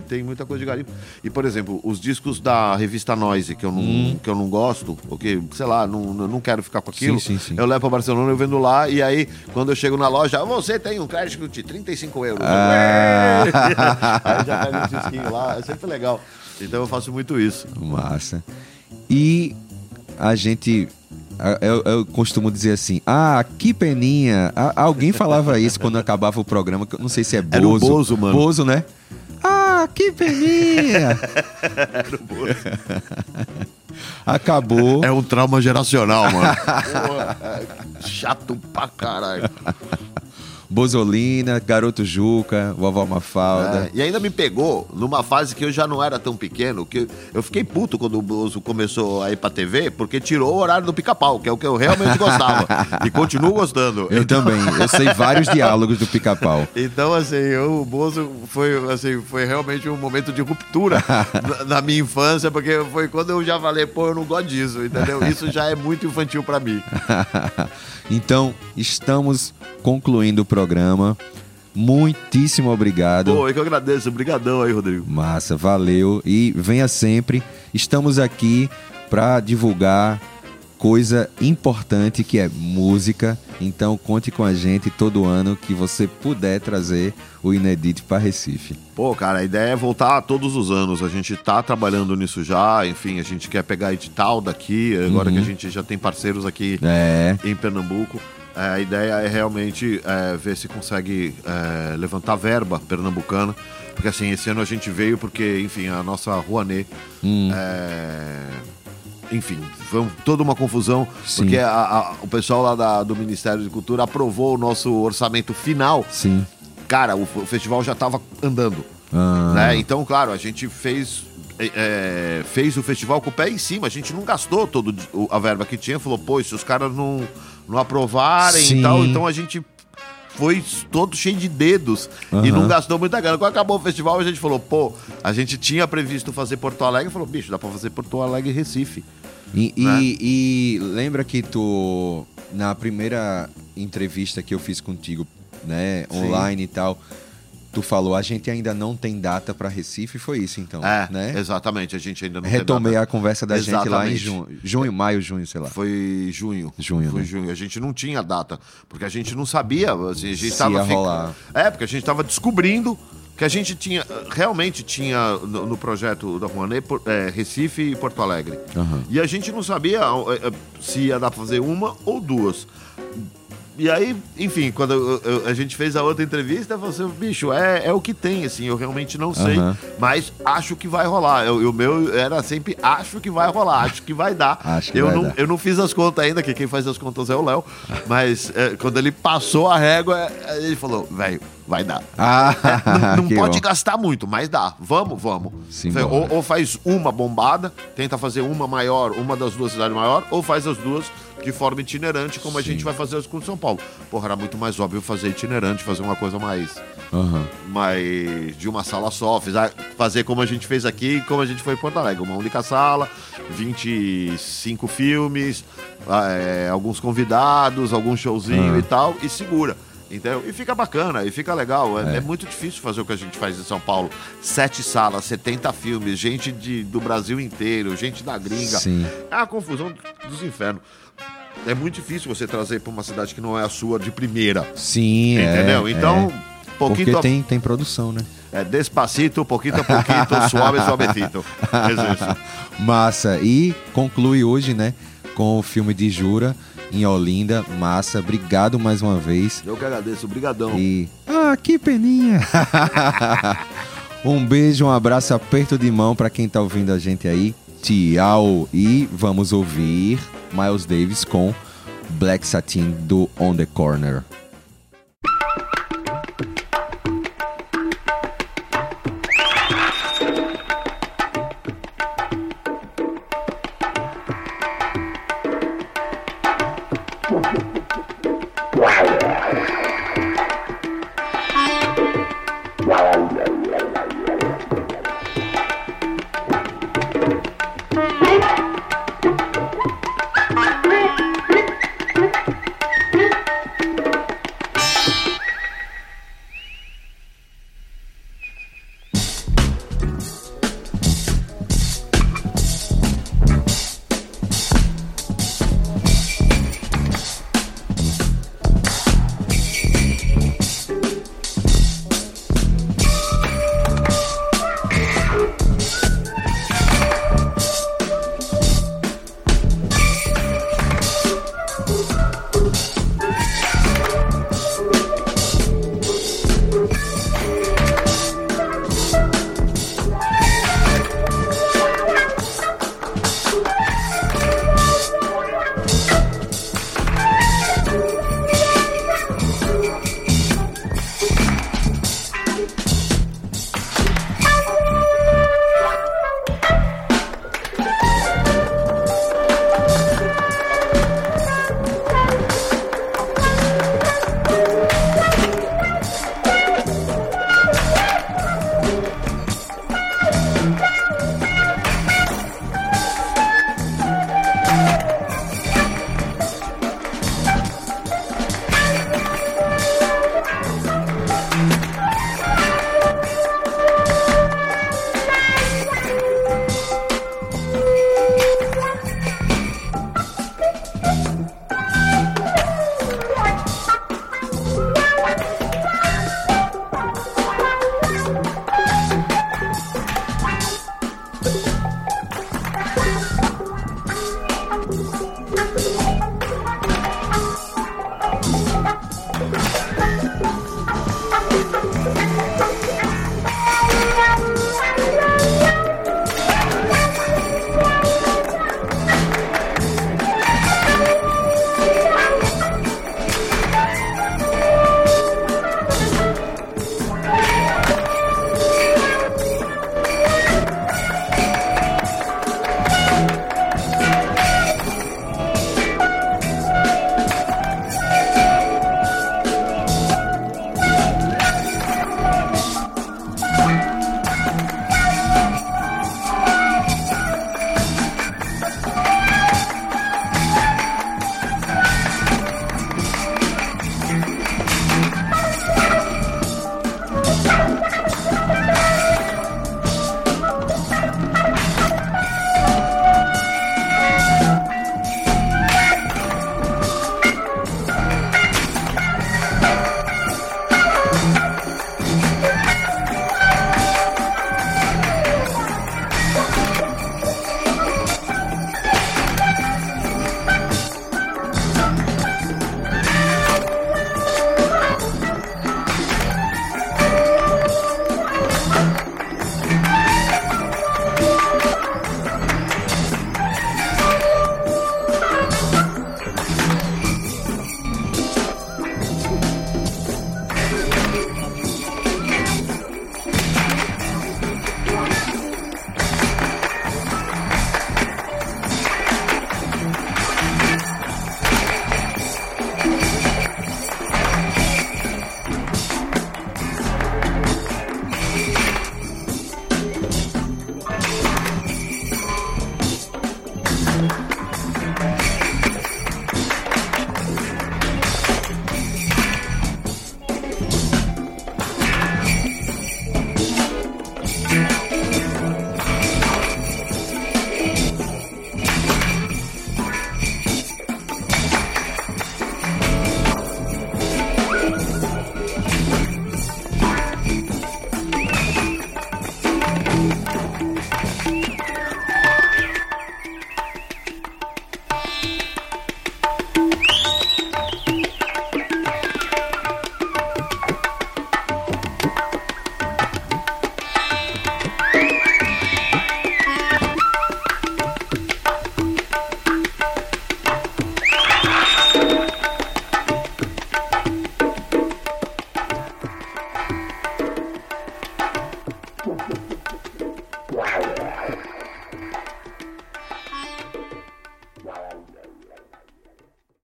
Tem muita coisa de garimpo. E, por exemplo, os discos da revista Noise, que eu não, Hum. que eu não gosto, porque, sei lá, não, não quero ficar com aquilo, Sim, sim, sim. eu levo pra Barcelona, eu vendo lá, e aí, quando eu chego na loja, "Ah, você tem um crédito de 35 euros. Ah. (laughs) aí já pega um disquinho lá, é sempre legal. Então eu faço muito isso. Massa. E a gente. Eu, eu costumo dizer assim: ah, que peninha. Alguém falava isso quando acabava o programa, que eu não sei se é Era o Bozo. Bozo, mano. Bozo, né? Ah, que peninha. Era o Bozo. Acabou. É um trauma geracional, mano. Porra, chato pra caralho. Bozolina, Garoto Juca, Vovó Mafalda. É, e ainda me pegou numa fase que eu já não era tão pequeno, que eu fiquei puto quando o Bozo começou a ir pra TV, porque tirou o horário do pica-pau, que é o que eu realmente gostava. (laughs) e continuo gostando. Eu também. Eu sei vários diálogos do pica-pau. Então, assim, eu, o Bozo foi, assim, foi realmente um momento de ruptura (laughs) na, na minha infância, porque foi quando eu já falei, pô, eu não gosto disso, entendeu? (laughs) Isso já é muito infantil pra mim. então, estamos concluindo o programa. Muitíssimo obrigado. Pô, eu que agradeço. Obrigadão aí, Rodrigo. Massa, valeu. E venha sempre. Estamos aqui para divulgar coisa importante que é música. Então conte com a gente todo ano que você puder trazer o Inédito para Recife. Pô, cara, a ideia é voltar todos os anos. A gente tá trabalhando nisso já. Enfim, a gente quer pegar edital daqui, agora Uhum. que a gente já tem parceiros aqui É. em Pernambuco. É, a ideia é realmente é, ver se consegue é, levantar verba pernambucana. Porque assim, esse ano a gente veio porque, enfim, a nossa Rouanet. Hum. é, enfim, foi toda uma confusão. Sim. Porque a- a- o pessoal lá da- do Ministério de Cultura aprovou o nosso orçamento final. Sim. Cara, o, o festival já estava andando. Ah. Né? Então, claro, a gente fez, é, é, fez o festival com o pé em cima. A gente não gastou toda a verba que tinha. Falou, pô, se os caras não, não aprovarem Sim. e tal, então a gente foi todo cheio de dedos e Aham. não gastou muita grana. Quando acabou o festival, a gente falou, pô, a gente tinha previsto fazer Porto Alegre. Falou, bicho, dá pra fazer Porto Alegre e Recife. E, e- Né? e lembra que tu, na primeira entrevista que eu fiz contigo, né, Sim. online e tal, tu falou, a gente ainda não tem data para Recife, foi isso então, É, né? exatamente. A gente ainda não tem Retomei data. a conversa da gente lá em Exatamente. junho, junho, maio, junho, sei lá. Foi junho. Junho, Foi né? junho. A gente não tinha data, porque a gente não sabia. Assim, a gente Se tava rolar. É, porque a gente estava descobrindo que a gente tinha, realmente tinha no, no projeto da Rouanet, é, Recife e Porto Alegre. Aham. E a gente não sabia é, é, se ia dar pra fazer uma ou duas. E aí, enfim, quando eu- eu- a gente fez a outra entrevista, eu falei assim, bicho, é, é o que tem, assim, eu realmente não sei, Aham. mas acho que vai rolar. Eu- O meu era sempre, acho que vai rolar, acho que vai dar. (laughs) Acho que eu, vai não, dar. eu não fiz as contas ainda, que quem faz as contas é o Léo, (laughs) mas é, quando ele passou a régua, é, ele falou, velho, vai dar. (laughs) Ah, Não, não que pode bom. gastar muito, mas dá. Vamos, vamos. Simbora. Ou, ou faz uma bombada, tenta fazer uma maior, uma das duas cidades maior, ou faz as duas de forma itinerante, como a Sim. gente vai fazer as com São Paulo. Porra, era muito mais óbvio fazer itinerante, fazer uma coisa mais, Aham. mais de uma sala só, fazer como a gente fez aqui, como a gente foi em Porto Alegre. Uma única sala, 25 filmes, ah, é, alguns convidados, algum showzinho Ah. e tal, e segura. Entendeu? E fica bacana, e fica legal. É, é muito difícil fazer o que a gente faz em São Paulo. Sete salas, 70 filmes, gente de, do Brasil inteiro, gente da gringa. Sim. É uma confusão dos infernos. É muito difícil você trazer para uma cidade que não é a sua de primeira. Sim, é, Entendeu? Então, é. pouquinho Porque tem, tem produção, né? É despacito, pouquinho a pouquinho, (laughs) suave, suavecito. É. Massa. E conclui hoje, né, com o filme de Jura em Olinda. Massa. Obrigado mais uma vez. Eu que agradeço, brigadão. E. Ah, que peninha! (laughs) um beijo, um abraço, aperto de mão pra quem tá ouvindo a gente aí. Tchau! E vamos ouvir Miles Davis com Black Satin do On the Corner.